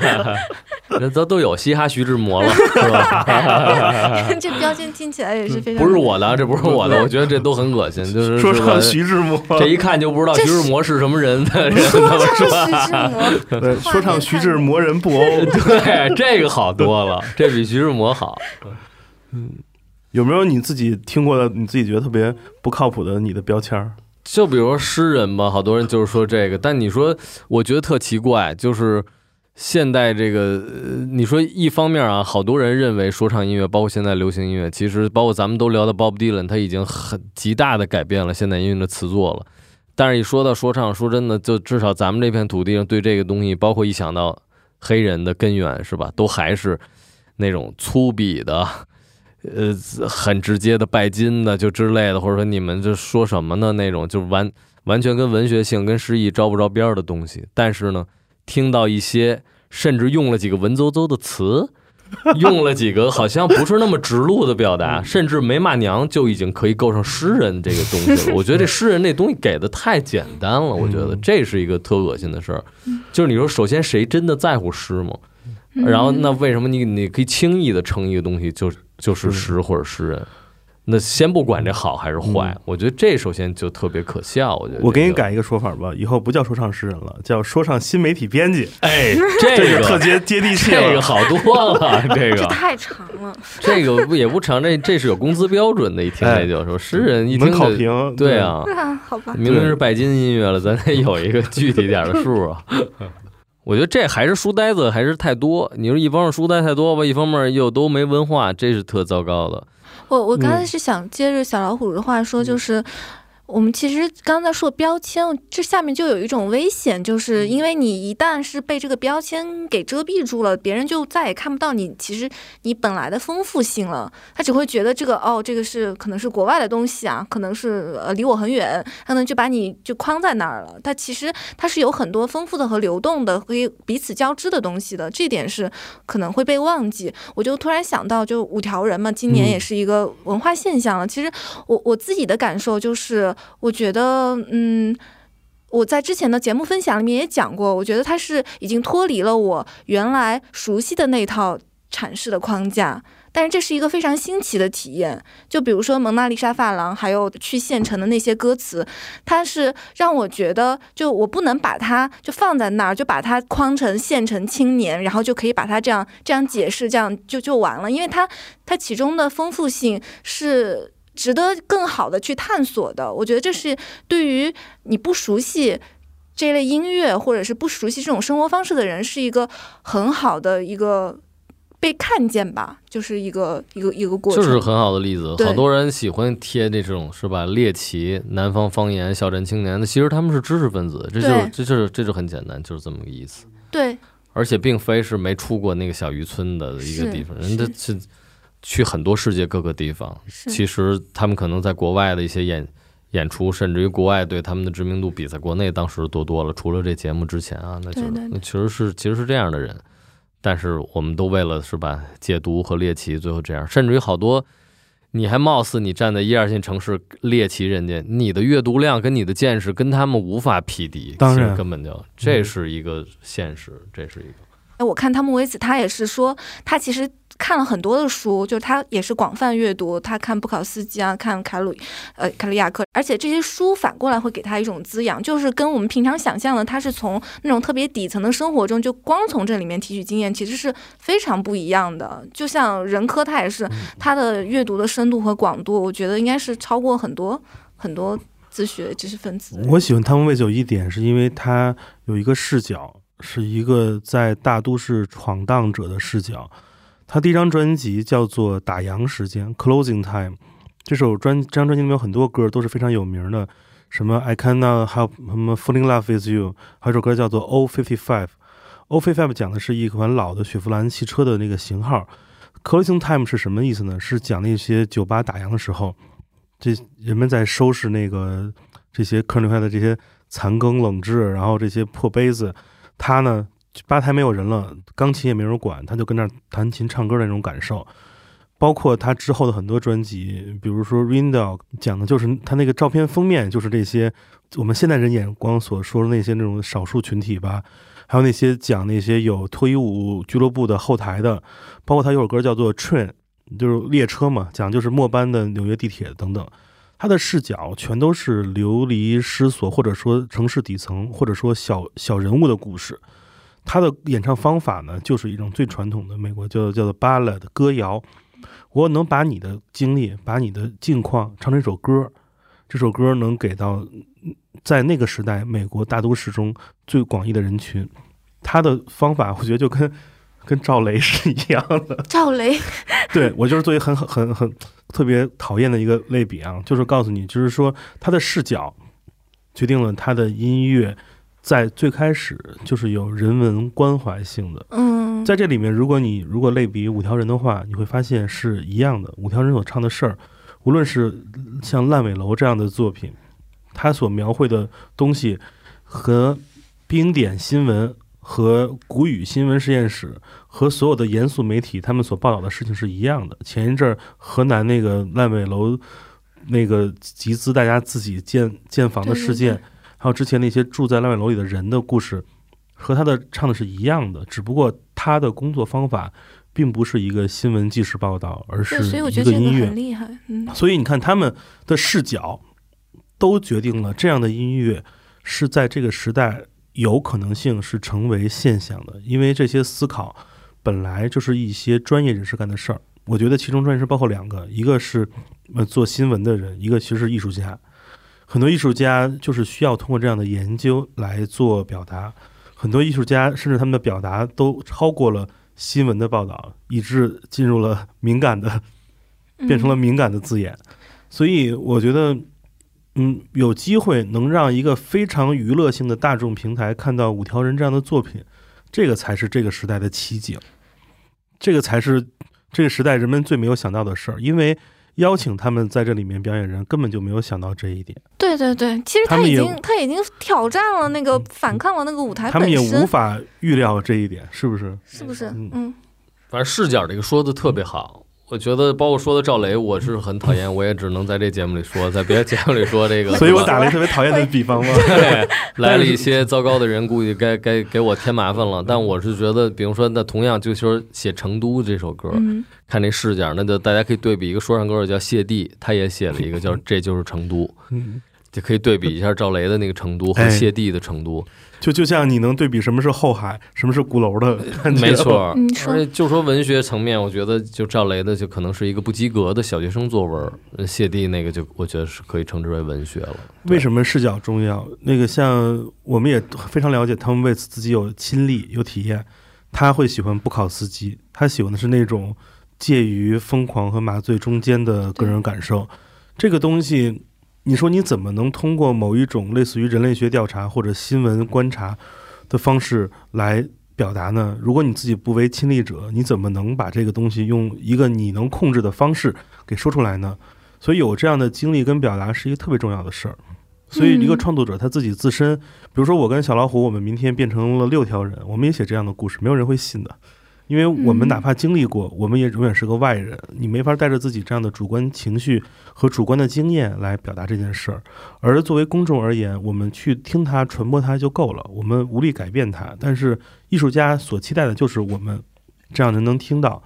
(laughs) 那都都有嘻哈徐志摩了，是吧？(laughs) 这标签听起来也是非常不是我的，这不是我的，我觉得这都很恶心。就是说唱徐志摩，这一看就不知道徐志摩是什么人的人，(laughs) 说唱徐志摩，对，说唱徐志摩人不欧，对，这个好多了，这比徐志摩好。嗯，有没有你自己听过的，你自己觉得特别不靠谱的你的标签？就比如说诗人吧，好多人就是说这个，但你说，我觉得特奇怪，就是现代这个，你说一方面啊，好多人认为说唱音乐，包括现在流行音乐，其实包括咱们都聊的 Bob Dylan，他已经很极大的改变了现代音乐的词作了。但是，一说到说唱，说真的，就至少咱们这片土地上对这个东西，包括一想到黑人的根源，是吧，都还是那种粗鄙的。呃，很直接的拜金的，就之类的，或者说你们这说什么呢？那种就完完全跟文学性、跟诗意招不着边儿的东西。但是呢，听到一些甚至用了几个文绉绉的词，用了几个好像不是那么直路的表达，(laughs) 甚至没骂娘就已经可以构成诗人这个东西了。我觉得这诗人那东西给的太简单了，我觉得这是一个特恶心的事儿。就是你说，首先谁真的在乎诗吗？然后那为什么你你可以轻易的称一个东西就就是诗或者诗人？那先不管这好还是坏，我觉得这首先就特别可笑。我觉得我给你改一个说法吧，以后不叫说唱诗人了，叫说唱新媒体编辑。哎，(laughs) 这个特接接地气，这个好多了。(laughs) 这个这太长了，这个不也不长，这这是有工资标准的。一听这就说诗人一听考评，对啊，好吧，明明是拜金音乐了，咱得有一个具体点的数啊。(laughs) 我觉得这还是书呆子还是太多。你说一方面书呆太多吧，一方面又都没文化，这是特糟糕的。我我刚才是想接着小老虎的话说，就是。我们其实刚才说标签，这下面就有一种危险，就是因为你一旦是被这个标签给遮蔽住了，别人就再也看不到你其实你本来的丰富性了。他只会觉得这个哦，这个是可能是国外的东西啊，可能是呃离我很远，他能就把你就框在那儿了。它其实它是有很多丰富的和流动的，可以彼此交织的东西的，这点是可能会被忘记。我就突然想到，就五条人嘛，今年也是一个文化现象了。其实我我自己的感受就是。我觉得，嗯，我在之前的节目分享里面也讲过，我觉得它是已经脱离了我原来熟悉的那套阐释的框架，但是这是一个非常新奇的体验。就比如说《蒙娜丽莎发廊》，还有去县城的那些歌词，它是让我觉得，就我不能把它就放在那儿，就把它框成县城青年，然后就可以把它这样这样解释，这样就就完了，因为它它其中的丰富性是。值得更好的去探索的，我觉得这是对于你不熟悉这类音乐或者是不熟悉这种生活方式的人，是一个很好的一个被看见吧，就是一个一个一个过程，就是很好的例子。好多人喜欢贴这种是吧？猎奇、南方方言、小镇青年，那其实他们是知识分子，这就是这就是这就很简单，就是这么个意思。对，而且并非是没出过那个小渔村的一个地方，人家是。去很多世界各个地方，其实他们可能在国外的一些演演出，甚至于国外对他们的知名度比在国内当时多多了。除了这节目之前啊，那就那其实是其实是这样的人，但是我们都为了是吧解读和猎奇，最后这样。甚至于好多，你还貌似你站在一二线城市猎奇人家，你的阅读量跟你的见识跟他们无法匹敌，当然根本就这是一个现实，这是一个。哎，我看汤姆·维斯，他也是说，他其实看了很多的书，就是他也是广泛阅读，他看布考斯基啊，看凯鲁，呃，凯利亚克，而且这些书反过来会给他一种滋养，就是跟我们平常想象的，他是从那种特别底层的生活中，就光从这里面提取经验，其实是非常不一样的。就像任科，他也是他的阅读的深度和广度，我觉得应该是超过很多很多自学知识分子。我喜欢汤姆·威斯有一点，是因为他有一个视角。是一个在大都市闯荡者的视角。他第一张专辑叫做《打烊时间》（Closing Time）。这首专这张专辑里面有很多歌都是非常有名的，什么《I Cannot Help》、什么《Falling Love With You》，还有首歌叫做《O Fifty Five》。O Fifty Five 讲的是一款老的雪佛兰汽车的那个型号。Closing Time 是什么意思呢？是讲那些酒吧打烊的时候，这人们在收拾那个这些客人留下的这些残羹冷炙，然后这些破杯子。他呢，吧台没有人了，钢琴也没人管，他就跟那儿弹琴唱歌的那种感受。包括他之后的很多专辑，比如说《Rain Dog》，讲的就是他那个照片封面就是这些我们现代人眼光所说的那些那种少数群体吧。还有那些讲那些有脱衣舞俱乐部的后台的，包括他有首歌叫做《Train》，就是列车嘛，讲就是末班的纽约地铁等等。他的视角全都是流离失所，或者说城市底层，或者说小小人物的故事。他的演唱方法呢，就是一种最传统的美国叫叫做 ballad 歌谣。我能把你的经历，把你的境况唱成一首歌，这首歌能给到在那个时代美国大都市中最广义的人群。他的方法，我觉得就跟跟赵雷是一样的。赵雷，(laughs) 对我就是作为很很很。特别讨厌的一个类比啊，就是告诉你，就是说他的视角决定了他的音乐在最开始就是有人文关怀性的。嗯，在这里面，如果你如果类比五条人的话，你会发现是一样的。五条人所唱的事儿，无论是像烂尾楼这样的作品，他所描绘的东西和冰点新闻和古语新闻实验室和所有的严肃媒体他们所报道的事情是一样的。前一阵儿河南那个烂尾楼那个集资大家自己建建房的事件，对对还有之前那些住在烂尾楼里的人的故事，和他的唱的是一样的，只不过他的工作方法并不是一个新闻纪实报道，而是一个音乐得这个很。厉害。嗯，所以你看他们的视角，都决定了这样的音乐是在这个时代有可能性是成为现象的，因为这些思考本来就是一些专业人士干的事儿。我觉得其中专业人士包括两个，一个是呃做新闻的人，一个其实是艺术家。很多艺术家就是需要通过这样的研究来做表达，很多艺术家甚至他们的表达都超过了新闻的报道，以致进入了敏感的变成了嗯敏感的字眼，所以我觉得，嗯，有机会能让一个非常娱乐性的大众平台看到五条人这样的作品，这个才是这个时代的奇景，这个才是这个时代人们最没有想到的事儿，因为邀请他们在这里面表演人根本就没有想到这一点，对对对，其实他们也已经他已经挑战了那个反抗了那个舞台他们也，无法预料这一点，是不是？是不是？嗯嗯，反正视角这个说的特别好。我觉得，包括说的赵雷，我是很讨厌，我也只能在这节目里说，在别的节目里说这个。(laughs) 所以我打了一个特别讨厌的比方嘛。对，来了一些糟糕的人，估计该该给我添麻烦了。但我是觉得，比如说，那同样就说写《成都》这首歌，嗯看这视角，那就大家可以对比一个说唱歌手叫谢帝，他也写了一个叫《(laughs) 这就是成都》，嗯，就可以对比一下赵雷的那个成都和哎谢帝的成都。就就像你能对比什么是后海，什么是鼓楼的感觉，没错你，说而且就说文学层面，我觉得就赵雷的就可能是一个不及格的小学生作文，呃谢帝那个就我觉得是可以称之为文学了。为什么视角重要？那个像我们也非常了解，汤姆·魏茨自己有亲历有体验，他会喜欢布考斯基，他喜欢的是那种介于疯狂和麻醉中间的个人感受。这个东西，你说你怎么能通过某一种类似于人类学调查或者新闻观察的方式来表达呢？如果你自己不为亲历者，你怎么能把这个东西用一个你能控制的方式给说出来呢？所以有这样的经历跟表达是一个特别重要的事儿。所以一个嗯创作者他自己自身，比如说我跟小老虎，我们明天变成了六条人，我们也写这样的故事，没有人会信的，因为我们嗯哪怕经历过，我们也永远是个外人，你没法带着自己这样的主观情绪和主观的经验来表达这件事儿。而作为公众而言，我们去听它、传播它就够了，我们无力改变它。但是艺术家所期待的就是我们这样的人能听到，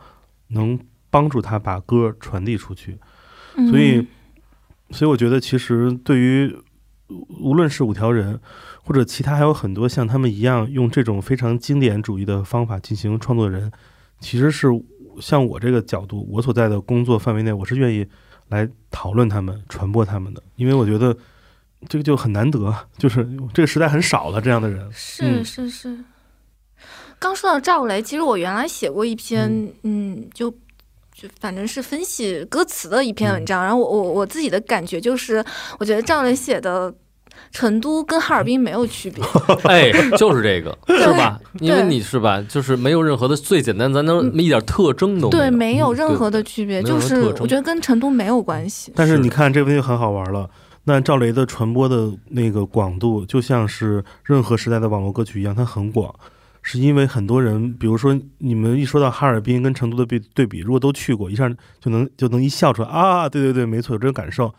能帮助他把歌传递出去。嗯所以，所以我觉得，其实对于无论是五条人，或者其他还有很多像他们一样用这种非常经典主义的方法进行创作的人，其实是像我这个角度，我所在的工作范围内，我是愿意来讨论他们、传播他们的，因为我觉得这个就很难得，就是这个时代很少了这样的人。是嗯是是。刚说到赵雷，其实我原来写过一篇，嗯，就就反正是分析歌词的一篇文章。然后我我我自己的感觉就是，我觉得赵雷写的《成都》跟哈尔滨没有区别。(laughs) 哎，就是这个，是吧？因为你是吧，就是没有任何的最简单，咱能一点特征都没，有。对没有嗯任何的区别，就是我觉得跟成都没有关系。但是你看这个问题很好玩了。那赵雷的传播的那个广度，就像是任何时代的网络歌曲一样，它很广，是因为很多人，比如说你们一说到哈尔滨跟成都的对对比，如果都去过，一下就能就能一笑出来啊，对对对，没错，有这种感受。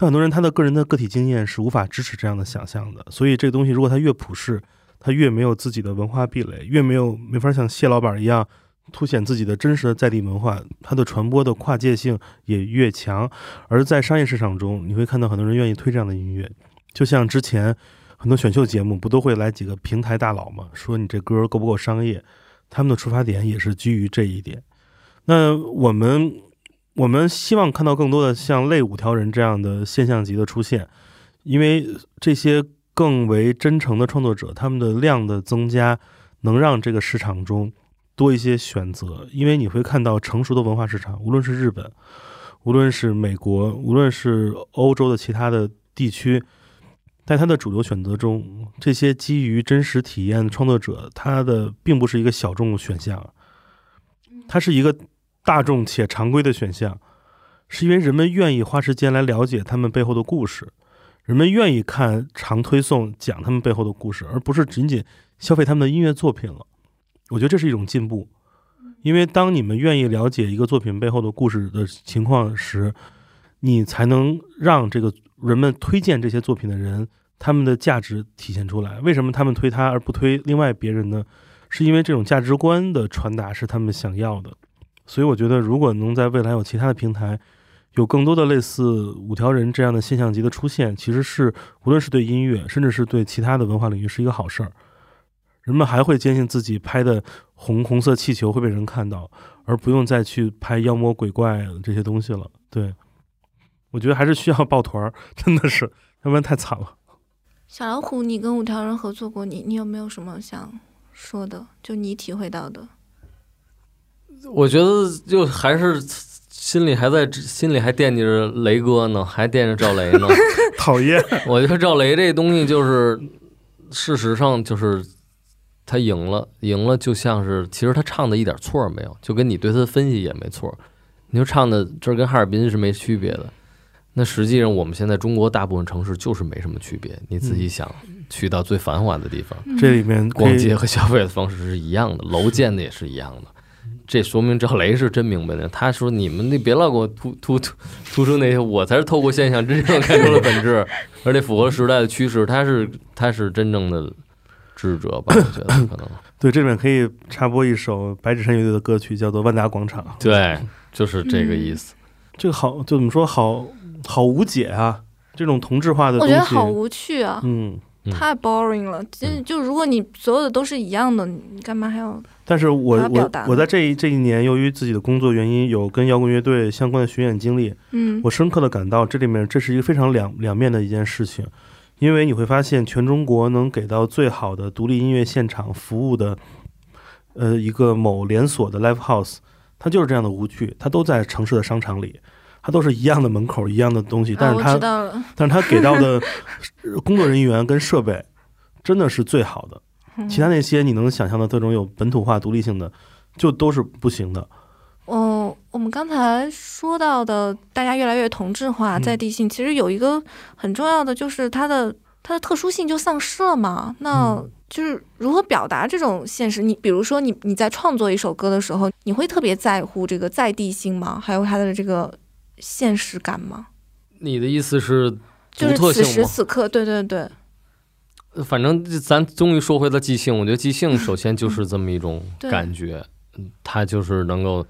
但很多人他的个人的个体经验是无法支持这样的想象的，所以这个东西如果它越普世，它越没有自己的文化壁垒，越没有没法像谢老板一样凸显自己的真实的在地文化，它的传播的跨界性也越强。而在商业市场中，你会看到很多人愿意推这样的音乐，就像之前很多选秀节目不都会来几个平台大佬嘛，说你这歌够不够商业？他们的出发点也是基于这一点。那我们我们希望看到更多的像类五条人这样的现象级的出现，因为这些更为真诚的创作者，他们的量的增加，能让这个市场中多一些选择。因为你会看到成熟的文化市场，无论是日本，无论是美国，无论是欧洲的其他的地区，在它的主流选择中，这些基于真实体验的创作者，他的并不是一个小众选项，它是一个大众且常规的选项，是因为人们愿意花时间来了解他们背后的故事，人们愿意看长推送讲他们背后的故事，而不是仅仅消费他们的音乐作品了。我觉得这是一种进步，因为当你们愿意了解一个作品背后的故事的情况时，你才能让这个人们推荐这些作品的人他们的价值体现出来。为什么他们推他而不推另外别人呢？是因为这种价值观的传达是他们想要的。所以我觉得，如果能在未来有其他的平台，有更多的类似五条人这样的现象级的出现，其实是无论是对音乐，甚至是对其他的文化领域，是一个好事儿。人们还会坚信自己拍的红红色气球会被人看到，而不用再去拍妖魔鬼怪这些东西了。对，我觉得还是需要抱团儿，真的是，要不然太惨了。小老虎，你跟五条人合作过，你你有没有什么想说的？就你体会到的？我觉得就还是心里还在心里还惦记着雷哥呢，还惦着赵雷呢。(laughs) 讨厌，(laughs) 我觉得赵雷这东西就是，事实上就是他赢了，赢了就像是其实他唱的一点错儿没有，就跟你对他的分析也没错儿。你说唱的这跟哈尔滨是没区别的，那实际上我们现在中国大部分城市就是没什么区别。你自己想，去到最繁华的地方，这里面逛街和消费的方式是一样的，楼建的也是一样的。这说明赵雷是真明白的。他说：“你们那别老给我突突突突出那些，我才是透过现象真正 (laughs) 看出了本质，而且符合时代的趋势。他是他是真正的智者吧？我觉得可能对，这里面可以插播一首白纸山乐队的歌曲，叫做《万达广场》。对，就是这个意思。这个好，就怎么说，好好无解啊！这种同质化的东西，觉得好无趣啊，嗯。嗯太 boring 了。就嗯就如果你所有的都是一样的，你干嘛还要？但是我我我在这一这一年，由于自己的工作原因，有跟摇滚乐队相关的巡演经历，嗯我深刻的感到这里面这是一个非常两两面的一件事情，因为你会发现，全中国能给到最好的独立音乐现场服务的，呃，一个某连锁的 live house，它就是这样的无趣，它都在城市的商场里，它都是一样的门口，一样的东西，但是它。(laughs) 但是它给到的工作人员跟设备真的是最好的，嗯其他那些你能想象的这种有本土化、独立性的，就都是不行的。嗯，我们刚才说到的，大家越来越同质化、嗯在地性，其实有一个很重要的，就是它的它的特殊性就丧失了嘛。那嗯就是如何表达这种现实？你比如说你你在创作一首歌的时候，你会特别在乎这个在地性吗？还有它的这个现实感吗？你的意思是就是此？时此刻，对对对，反正咱终于说回了即兴，我觉得即兴首先就 (laughs) 是这么一种感觉，嗯它就是能够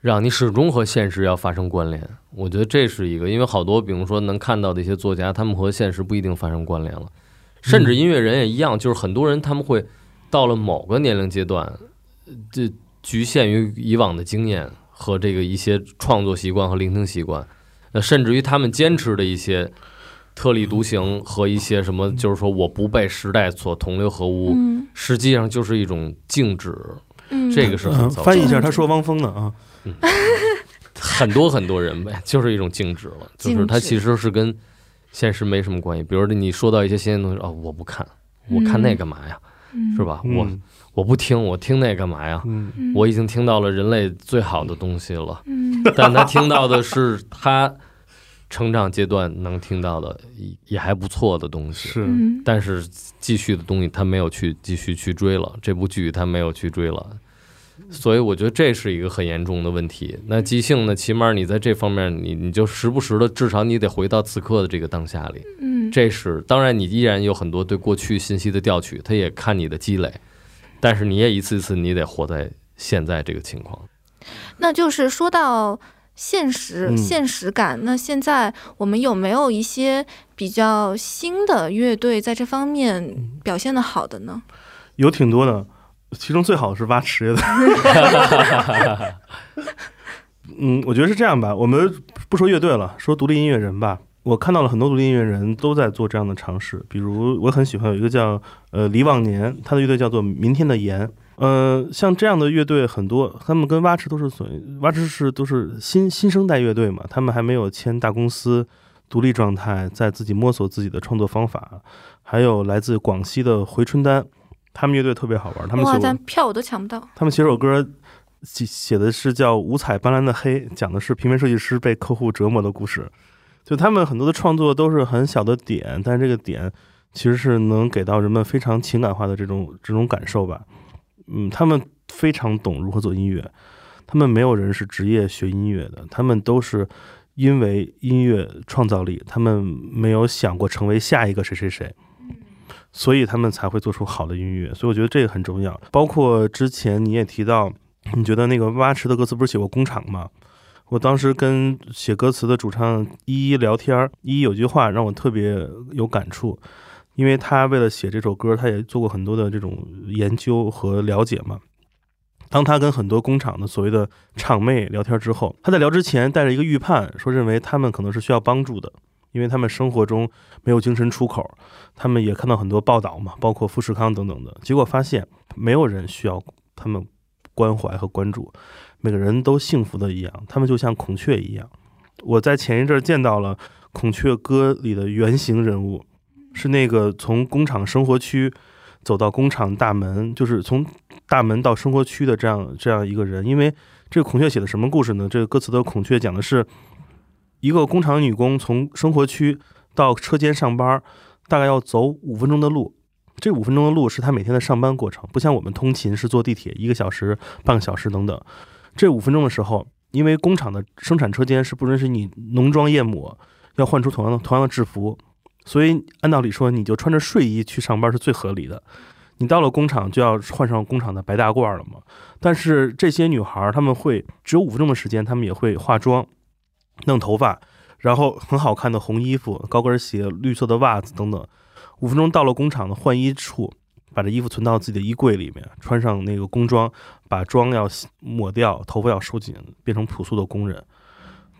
让你始终和现实要发生关联。我觉得这是一个，因为好多比如说能看到的一些作家，他们和现实不一定发生关联了，甚至音乐人也一样，就是很多人他们会到了某个年龄阶段，呃这局限于以往的经验和这个一些创作习惯和聆听习惯，那，甚至于他们坚持的一些。特立独行和一些什么，就是说我不被时代所同流合污，嗯实际上就是一种静止。嗯，这个是很嗯，糟糕翻译一下，他说汪峰呢啊，很多很多人呗，(laughs) 就是一种静止了，就是它其实是跟现实没什么关系。比如你说到一些新鲜东西，哦，我不看，我看那干嘛呀？嗯是？吧？我嗯我不听，我听那干嘛呀？嗯嗯我已经听到了人类最好的东西了，嗯但他听到的是他成长阶段能听到的也也还不错的东西。是嗯但是继续的东西他没有去继续去追了，这部剧他没有去追了，所以我觉得这是一个很严重的问题。那即兴呢，起码你在这方面，你你就时不时的，至少你得回到此刻的这个当下里。嗯，这是当然，你依然有很多对过去信息的调取，他也看你的积累，但是你也一次一次你得活在现在这个情况。那就是说到现实、嗯现实感，那现在我们有没有一些比较新的乐队在这方面表现的好的呢？有挺多的，其中最好的是挖池的。(laughs) 嗯，我觉得是这样吧。我们不说乐队了，说独立音乐人吧。我看到了很多独立音乐人都在做这样的尝试，比如我很喜欢有一个叫呃李往年，他的乐队叫做明天的盐。呃，像这样的乐队很多，他们跟蛙池都是属于蛙池是都是新新生代乐队嘛，他们还没有签大公司，独立状态，在自己摸索自己的创作方法。还有来自广西的回春丹，他们乐队特别好玩，他们哇，写咱票我都抢不到。他们写首歌，写写的是叫《五彩斑斓的黑》，讲的是平面设计师被客户折磨的故事。就他们很多的创作都是很小的点，但是这个点其实是能给到人们非常情感化的这种这种感受吧。嗯，他们非常懂如何做音乐，他们没有人是职业学音乐的，他们都是因为音乐创造力，他们没有想过成为下一个谁谁谁，所以他们才会做出好的音乐。所以我觉得这个很重要。包括之前你也提到，你觉得那个蛙池的歌词不是写过工厂吗？我当时跟写歌词的主唱依依聊天，依依有句话让我特别有感触，因为他为了写这首歌，他也做过很多的这种研究和了解嘛。当他跟很多工厂的所谓的厂妹聊天之后，他在聊之前带着一个预判，说认为他们可能是需要帮助的，因为他们生活中没有精神出口。他们也看到很多报道嘛，包括富士康等等的，结果发现没有人需要他们关怀和关注。每个人都幸福的一样，他们就像孔雀一样。我在前一阵见到了《孔雀歌》里的原型人物，是那个从工厂生活区走到工厂大门，就是从大门到生活区的这样这样一个人。因为这个孔雀写的什么故事呢？这个歌词的孔雀讲的是一个工厂女工从生活区到车间上班，大概要走五分钟的路。这五分钟的路是她每天的上班过程，不像我们通勤是坐地铁一个小时、半个小时等等。这五分钟的时候，因为工厂的生产车间是不允许你浓妆艳抹，要换出同样的同样的制服，所以按道理说，你就穿着睡衣去上班是最合理的。你到了工厂就要换上工厂的白大褂了嘛。但是这些女孩儿她们会只有五分钟的时间，她们也会化妆、弄头发，然后很好看的红衣服、高跟鞋、绿色的袜子等等。五分钟到了工厂的换衣处。把这衣服存到自己的衣柜里面，穿上那个工装，把妆要抹掉，头发要收紧，变成朴素的工人。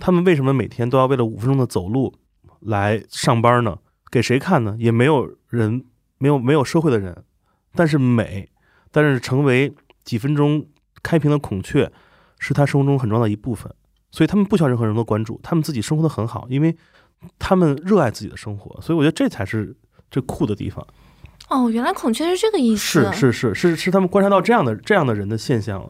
他们为什么每天都要为了五分钟的走路来上班呢？给谁看呢？也没有人，没有没有社会的人。但是美，但是成为几分钟开屏的孔雀，是他生活中很重要的一部分。所以他们不需要任何人的关注，他们自己生活的很好，因为他们热爱自己的生活。所以我觉得这才是最酷的地方。哦，原来孔雀是这个意思。是是是是是，他们观察到这样的这样的人的现象了，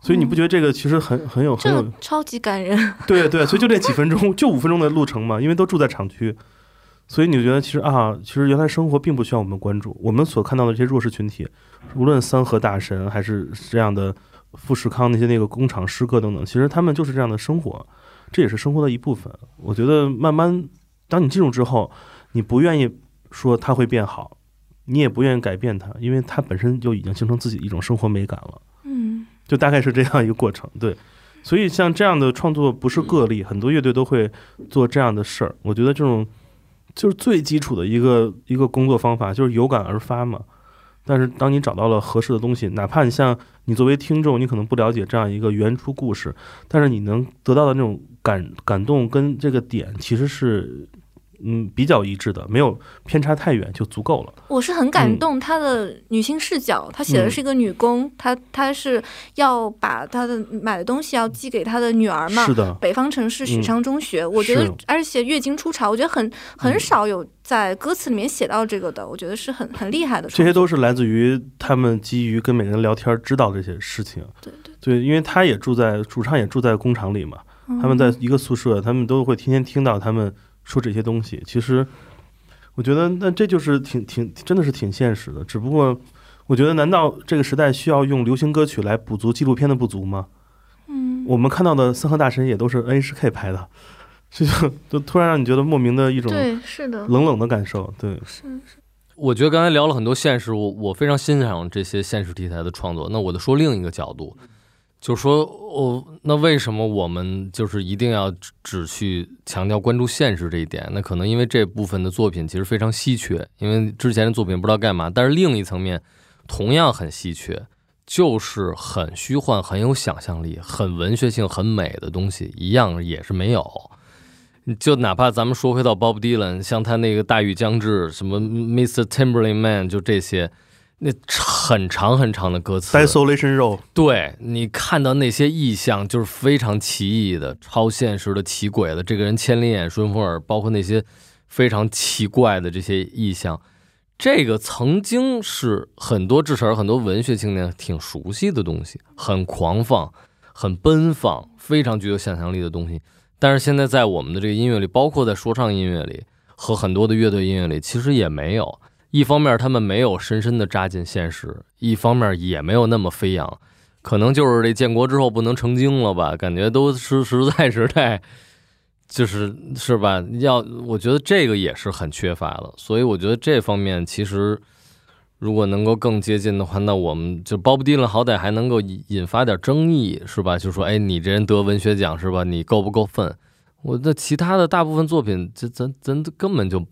所以你不觉得这个其实很很有很有超级感人？(laughs) 对对，所以就这几分钟，就五分钟的路程嘛，因为都住在厂区，所以你就觉得其实啊，其实原来生活并不需要我们关注。我们所看到的这些弱势群体，无论三和大神还是这样的富士康那些那个工厂师哥等等，其实他们就是这样的生活，这也是生活的一部分。我觉得慢慢当你进入之后，你不愿意说它会变好。你也不愿意改变它，因为它本身就已经形成自己一种生活美感了。嗯，就大概是这样一个过程。对，所以像这样的创作不是个例，很多乐队都会做这样的事儿。我觉得这种就是最基础的一个一个工作方法，就是有感而发嘛。但是当你找到了合适的东西，哪怕你像你作为听众，你可能不了解这样一个原初故事，但是你能得到的那种感感动跟这个点，其实是。嗯，比较一致的，没有偏差太远就足够了。我是很感动他的女性视角，他写的是一个女工，她她是要把她的买的东西要寄给她的女儿嘛。是的，北方城市许昌中学，我觉得而且月经初潮，我觉得很很少有在歌词里面写到这个的，我觉得是很很厉害的。这些都是来自于他们基于跟每个人聊天知道这些事情。对对对，因为他也住在主唱也住在工厂里嘛，他们在一个宿舍，他们都会天天听到他们。说这些东西，其实我觉得那这就是挺挺真的是挺现实的。只不过我觉得，难道这个时代需要用流行歌曲来补足纪录片的不足吗？嗯，我们看到的三河大神也都是 N H K 拍的，这就就突然让你觉得莫名的一种对是的冷冷的感受。对，是是。我觉得刚才聊了很多现实，我我非常欣赏这些现实题材的创作。那我就说另一个角度。就说哦，那为什么我们就是一定要只去强调关注现实这一点？那可能因为这部分的作品其实非常稀缺，因为之前的作品不知道干嘛。但是另一层面同样很稀缺，就是很虚幻、很有想象力、很文学性、很美的东西，一样也是没有。就哪怕咱们说回到 Bob Dylan，像他那个《大雨将至》，什么 Mr. Timberlake Man，就这些。那很长很长的歌词，Desolation Road。对你看到那些意象，就是非常奇异的、超现实的、奇诡的。这个人千里眼、顺风耳，包括那些非常奇怪的这些意象，这个曾经是很多至少很多文学青年挺熟悉的东西，很狂放、很奔放、非常具有想象力的东西。但是现在在我们的这个音乐里，包括在说唱音乐里和很多的乐队音乐里，其实也没有。一方面他们没有深深的扎进现实，一方面也没有那么飞扬，可能就是这建国之后不能成精了吧？感觉都是实在 (laughs) 是太，就是是吧？要我觉得这个也是很缺乏的，所以我觉得这方面其实。如果能够更接近的话，那我们就鲍勃迪伦好歹还能够引引发点争议，是吧？就说，哎，你这人得文学奖是吧？你够不够分？我的其他的大部分作品，这咱咱根本就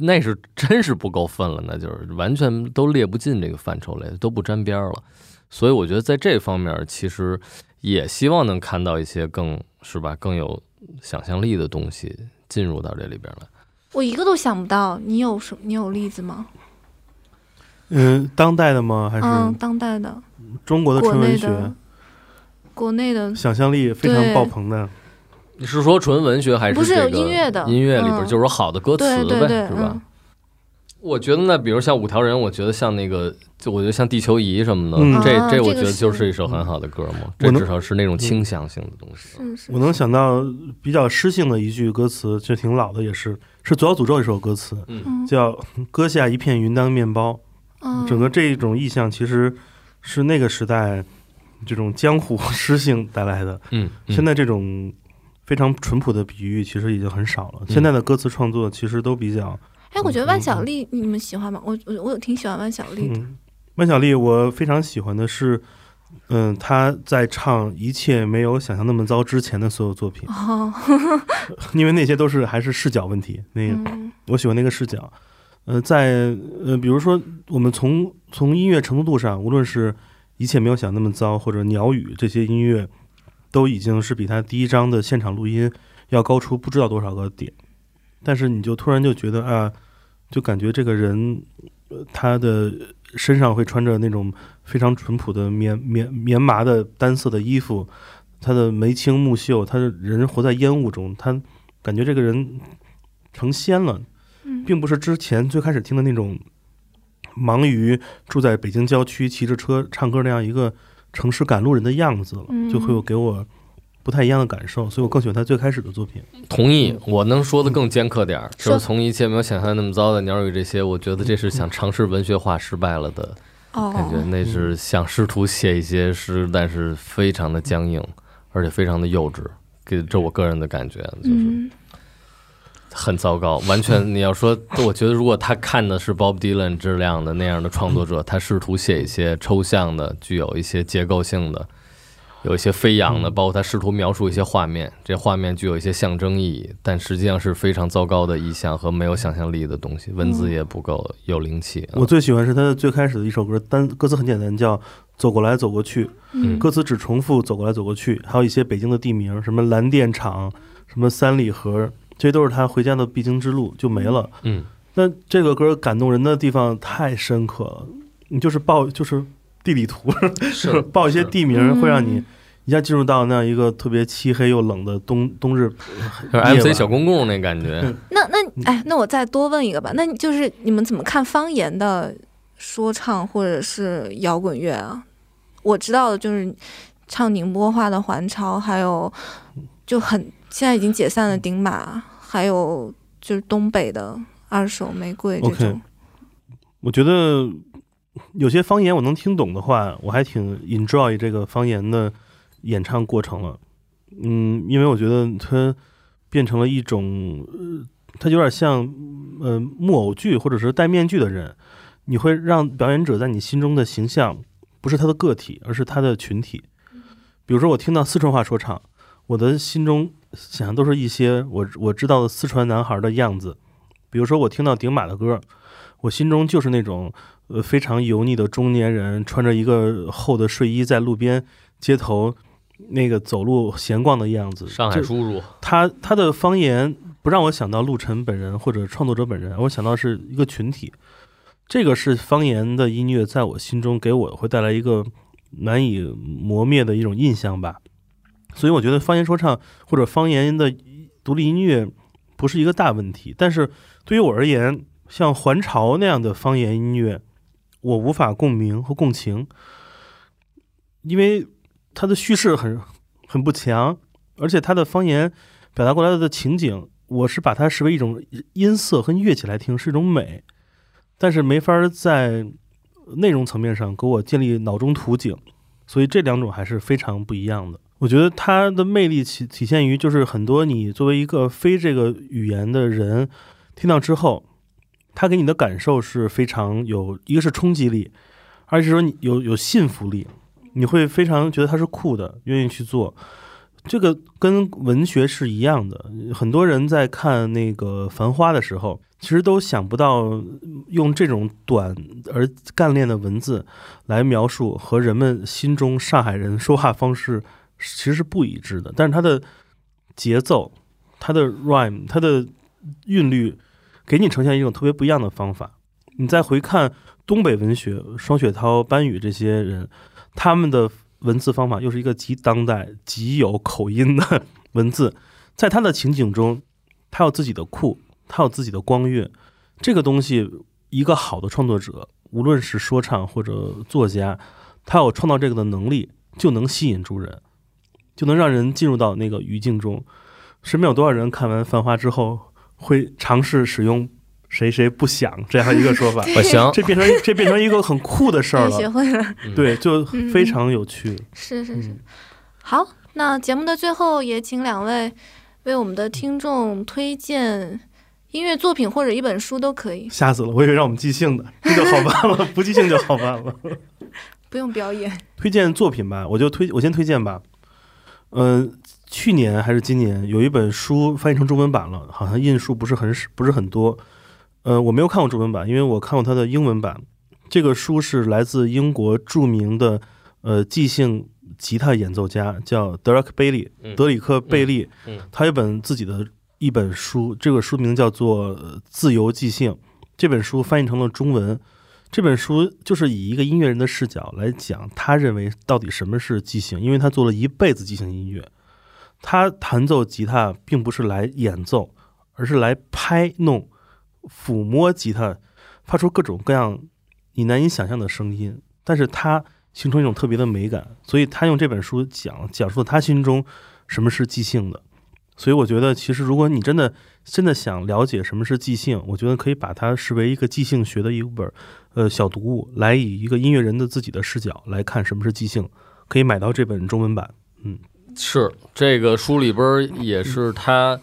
那是真是不够分了，那就是完全都列不进这个范畴类，都不沾边了。所以我觉得在这方面，其实也希望能看到一些更是吧更有想象力的东西进入到这里边来。我一个都想不到，你有什你有例子吗？嗯，当代的吗？还是嗯，当代的中国的纯文学？国内的想象力非常爆棚的。你是说纯文学还是不是有音乐的？音乐里边就是说好的歌词呗，是吧？我觉得那比如像五条人，我觉得像那个，就我觉得像地球仪什么的，这这我觉得就是一首很好的歌嘛。这至少是那种倾向性的东西。我能想到比较诗性的一句歌词，就挺老的，也是是《左小诅咒》一首歌词，叫“割下一片云当面包”。整个这一种意象其实是那个时代这种江湖诗性带来的。嗯，现在这种非常淳朴的比喻其实已经很少了。现在的歌词创作其实都比较……哎，我觉得万晓利你们喜欢吗？我我我挺喜欢万晓利的。万晓利我非常喜欢的是，嗯，他在唱《一切没有想象那么糟》之前的所有作品。哦，(laughs) 因为那些都是还是视角问题。那个我喜欢那个视角。呃，在呃，比如说，我们从从音乐程度上，无论是一切没有想那么糟，或者鸟语这些音乐，都已经是比他第一张的现场录音要高出不知道多少个点。但是你就突然就觉得啊，就感觉这个人，他的身上会穿着那种非常淳朴的棉 (laughs) 棉棉麻的单色的衣服，他的眉清目秀，他的人活在烟雾中，他感觉这个人成仙了。并不是之前最开始听的那种忙于住在北京郊区骑着车唱歌那样一个城市赶路人的样子了，就会有给我不太一样的感受，所以我更喜欢他最开始的作品。同意，我能说的更尖刻点儿，就是从一切没有想象那么糟的鸟语这些，我觉得这是想尝试文学化失败了的感觉，那是想试图写一些诗，但是非常的僵硬，而且非常的幼稚，给这我个人的感觉就是。很糟糕，完全 (laughs) 你要说，我觉得如果他看的是 Bob Dylan 质量的那样的创作者，他试图写一些抽象的、具有一些结构性的、有一些飞扬的，包括他试图描述一些画面，这画面具有一些象征意义，但实际上是非常糟糕的意象和没有想象力的东西，文字也不够有灵气。我最喜欢是他的最开始的一首歌，单歌词很简单，叫“走过来走过去”，歌词只重复“走过来走过去”，还有一些北京的地名，什么蓝靛厂，什么三里河。这都是他回家的必经之路，就没了。嗯，那这个歌感动人的地方太深刻了。你就是报，就是地理图，是 (laughs) 报一些地名，会让你一下进入到那样一个特别漆黑又冷的冬冬日。M C 小公公那感觉。那那哎，那我再多问一个吧。那就是你们怎么看方言的说唱或者是摇滚乐啊？我知道的就是唱宁波话的还潮，还有就很。现在已经解散了，顶马，还有就是东北的二手玫瑰这种。我觉得有些方言我能听懂的话，我还挺 enjoy 这个方言的演唱过程了。嗯，因为我觉得它变成了一种，呃它有点像呃木偶剧或者是戴面具的人，你会让表演者在你心中的形象不是他的个体，而是他的群体。比如说，我听到四川话说唱，我的心中。想的都是一些我我知道的四川男孩的样子，比如说我听到顶马的歌，我心中就是那种呃非常油腻的中年人，穿着一个厚的睡衣在路边街头那个走路闲逛的样子。上海叔叔，他他的方言不让我想到陆晨本人或者创作者本人，我想到是一个群体。这个是方言的音乐在我心中给我会带来一个难以磨灭的一种印象吧。所以我觉得方言说唱或者方言的独立音乐不是一个大问题，但是对于我而言，像还潮那样的方言音乐，我无法共鸣和共情，因为它的叙事很很不强，而且他的方言表达过来的情景，我是把它视为一种音色和乐器来听，是一种美，但是没法在内容层面上给我建立脑中图景，所以这两种还是非常不一样的。我觉得它的魅力体体现于，就是很多你作为一个非这个语言的人听到之后，他给你的感受是非常有，一个是冲击力，二是说你有有信服力，你会非常觉得它是酷的，愿意去做。这个跟文学是一样的，很多人在看那个《繁花》的时候，其实都想不到用这种短而干练的文字来描述和人们心中上海人说话方式。其实是不一致的，但是它的节奏、它的 rhyme、它的韵律，给你呈现一种特别不一样的方法。你再回看东北文学，双雪涛、班宇这些人，他们的文字方法又是一个极当代、极有口音的文字，在他的情景中，他有自己的酷，他有自己的光晕。这个东西，一个好的创作者，无论是说唱或者作家，他有创造这个的能力，就能吸引住人。就能让人进入到那个语境中。身边有多少人看完《繁花》之后会尝试使用“谁谁不想”这样一个说法？(laughs) 我行，这变成这变成一个很酷的事儿了。(laughs) 学会了，对，就非常有趣。是是是。好，那节目的最后也请两位为我们的听众推荐音乐作品或者一本书都可以。吓死了，我以为让我们即兴的，这就好办了；不即兴就好办了。(laughs) 不用表演。推荐作品吧，我就推，我先推荐吧。嗯，去年还是今年有一本书翻译成中文版了，好像印数不是很少，不是很多。呃，我没有看过中文版，因为我看过它的英文版。这个书是来自英国著名的呃即兴吉他演奏家，叫德里克·贝利，德里克·贝利。他有本自己的一本书，这个书名叫做《自由即兴》。这本书翻译成了中文。这本书就是以一个音乐人的视角来讲，他认为到底什么是即兴，因为他做了一辈子即兴音乐。他弹奏吉他并不是来演奏，而是来拍弄、抚摸吉他，发出各种各样你难以想象的声音。但是他形成一种特别的美感，所以他用这本书讲讲述了他心中什么是即兴的。所以我觉得，其实如果你真的真的想了解什么是即兴，我觉得可以把它视为一个即兴学的一本。呃，小读物来以一个音乐人的自己的视角来看什么是即兴，可以买到这本中文版。嗯，是这个书里边也是他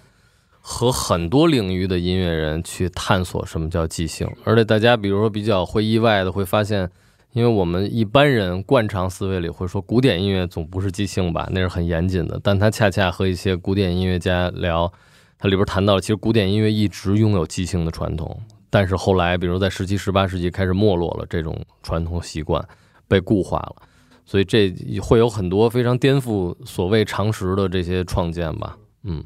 和很多领域的音乐人去探索什么叫即兴，而且大家比如说比较会意外的会发现，因为我们一般人惯常思维里会说古典音乐总不是即兴吧，那是很严谨的，但他恰恰和一些古典音乐家聊，他里边谈到了其实古典音乐一直拥有即兴的传统。但是后来，比如在十七、十八世纪开始没落了，这种传统习惯被固化了，所以这会有很多非常颠覆所谓常识的这些创建吧。嗯，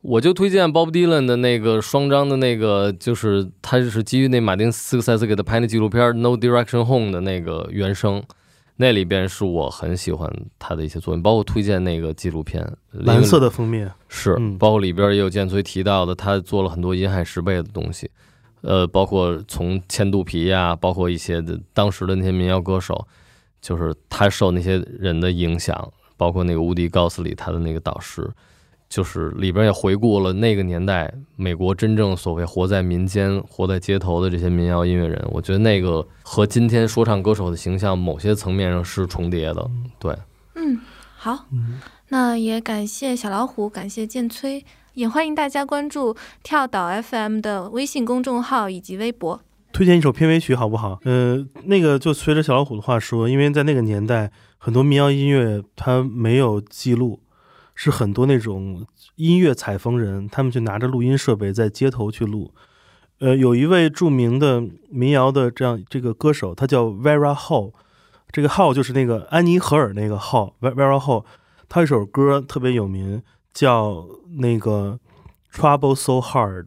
我就推荐 Bob Dylan 的那个双张的那个，就是他就是基于那马丁斯科塞斯给他拍那纪录片《No Direction Home》的那个原声，那里边是我很喜欢他的一些作品，包括推荐那个纪录片《蓝色的封面》，是，包括里边也有建崔提到的，他做了很多银海十倍的东西。呃，包括从牵肚皮呀，包括一些的当时的那些民谣歌手，就是他受那些人的影响，包括那个乌迪高斯里他的那个导师，就是里边也回顾了那个年代美国真正所谓活在民间、活在街头的这些民谣音乐人。我觉得那个和今天说唱歌手的形象某些层面上是重叠的。对，嗯，好，那也感谢小老虎，感谢剑崔。也欢迎大家关注跳岛 FM 的微信公众号以及微博。推荐一首片尾曲好不好？呃，那个就随着小老虎的话说，因为在那个年代，很多民谣音乐它没有记录，是很多那种音乐采风人，他们就拿着录音设备在街头去录。呃，有一位著名的民谣的这样这个歌手，他叫 Vera Hall，这个 Hall 就是那个安妮荷尔那个 Hall，Vera Hall，他一首歌特别有名。叫那个 Trouble So Hard，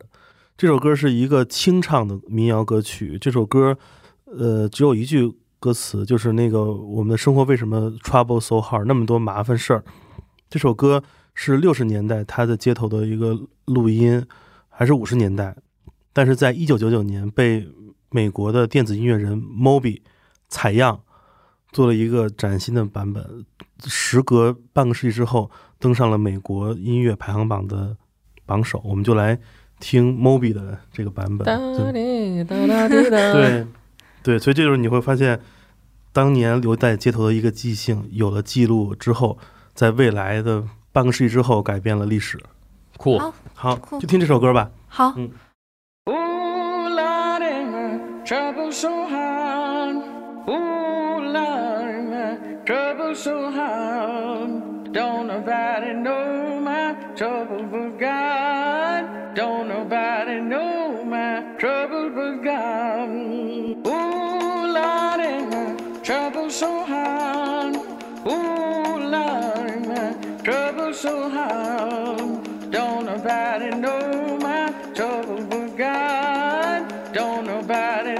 这首歌是一个清唱的民谣歌曲。这首歌，呃，只有一句歌词，就是那个我们的生活为什么 Trouble So Hard，那么多麻烦事儿。这首歌是六十年代他的街头的一个录音，还是五十年代？但是在一九九九年被美国的电子音乐人 Moby 采样。做了一个崭新的版本，时隔半个世纪之后登上了美国音乐排行榜的榜首。我们就来听 Moby 的这个版本。(laughs) 对，对，所以这就是你会发现，当年留在街头的一个即兴，有了记录之后，在未来的半个世纪之后改变了历史。酷，好，好，酷就听这首歌吧。好，Ooh, Lordy, my trouble so hard. Ooh, Lordy, my trouble so hard. Don't nobody know my trouble but God. Don't nobody know my trouble but God. Ooh, Lordy, my trouble so hard. So hard. Don't nobody know my trouble but God. Don't nobody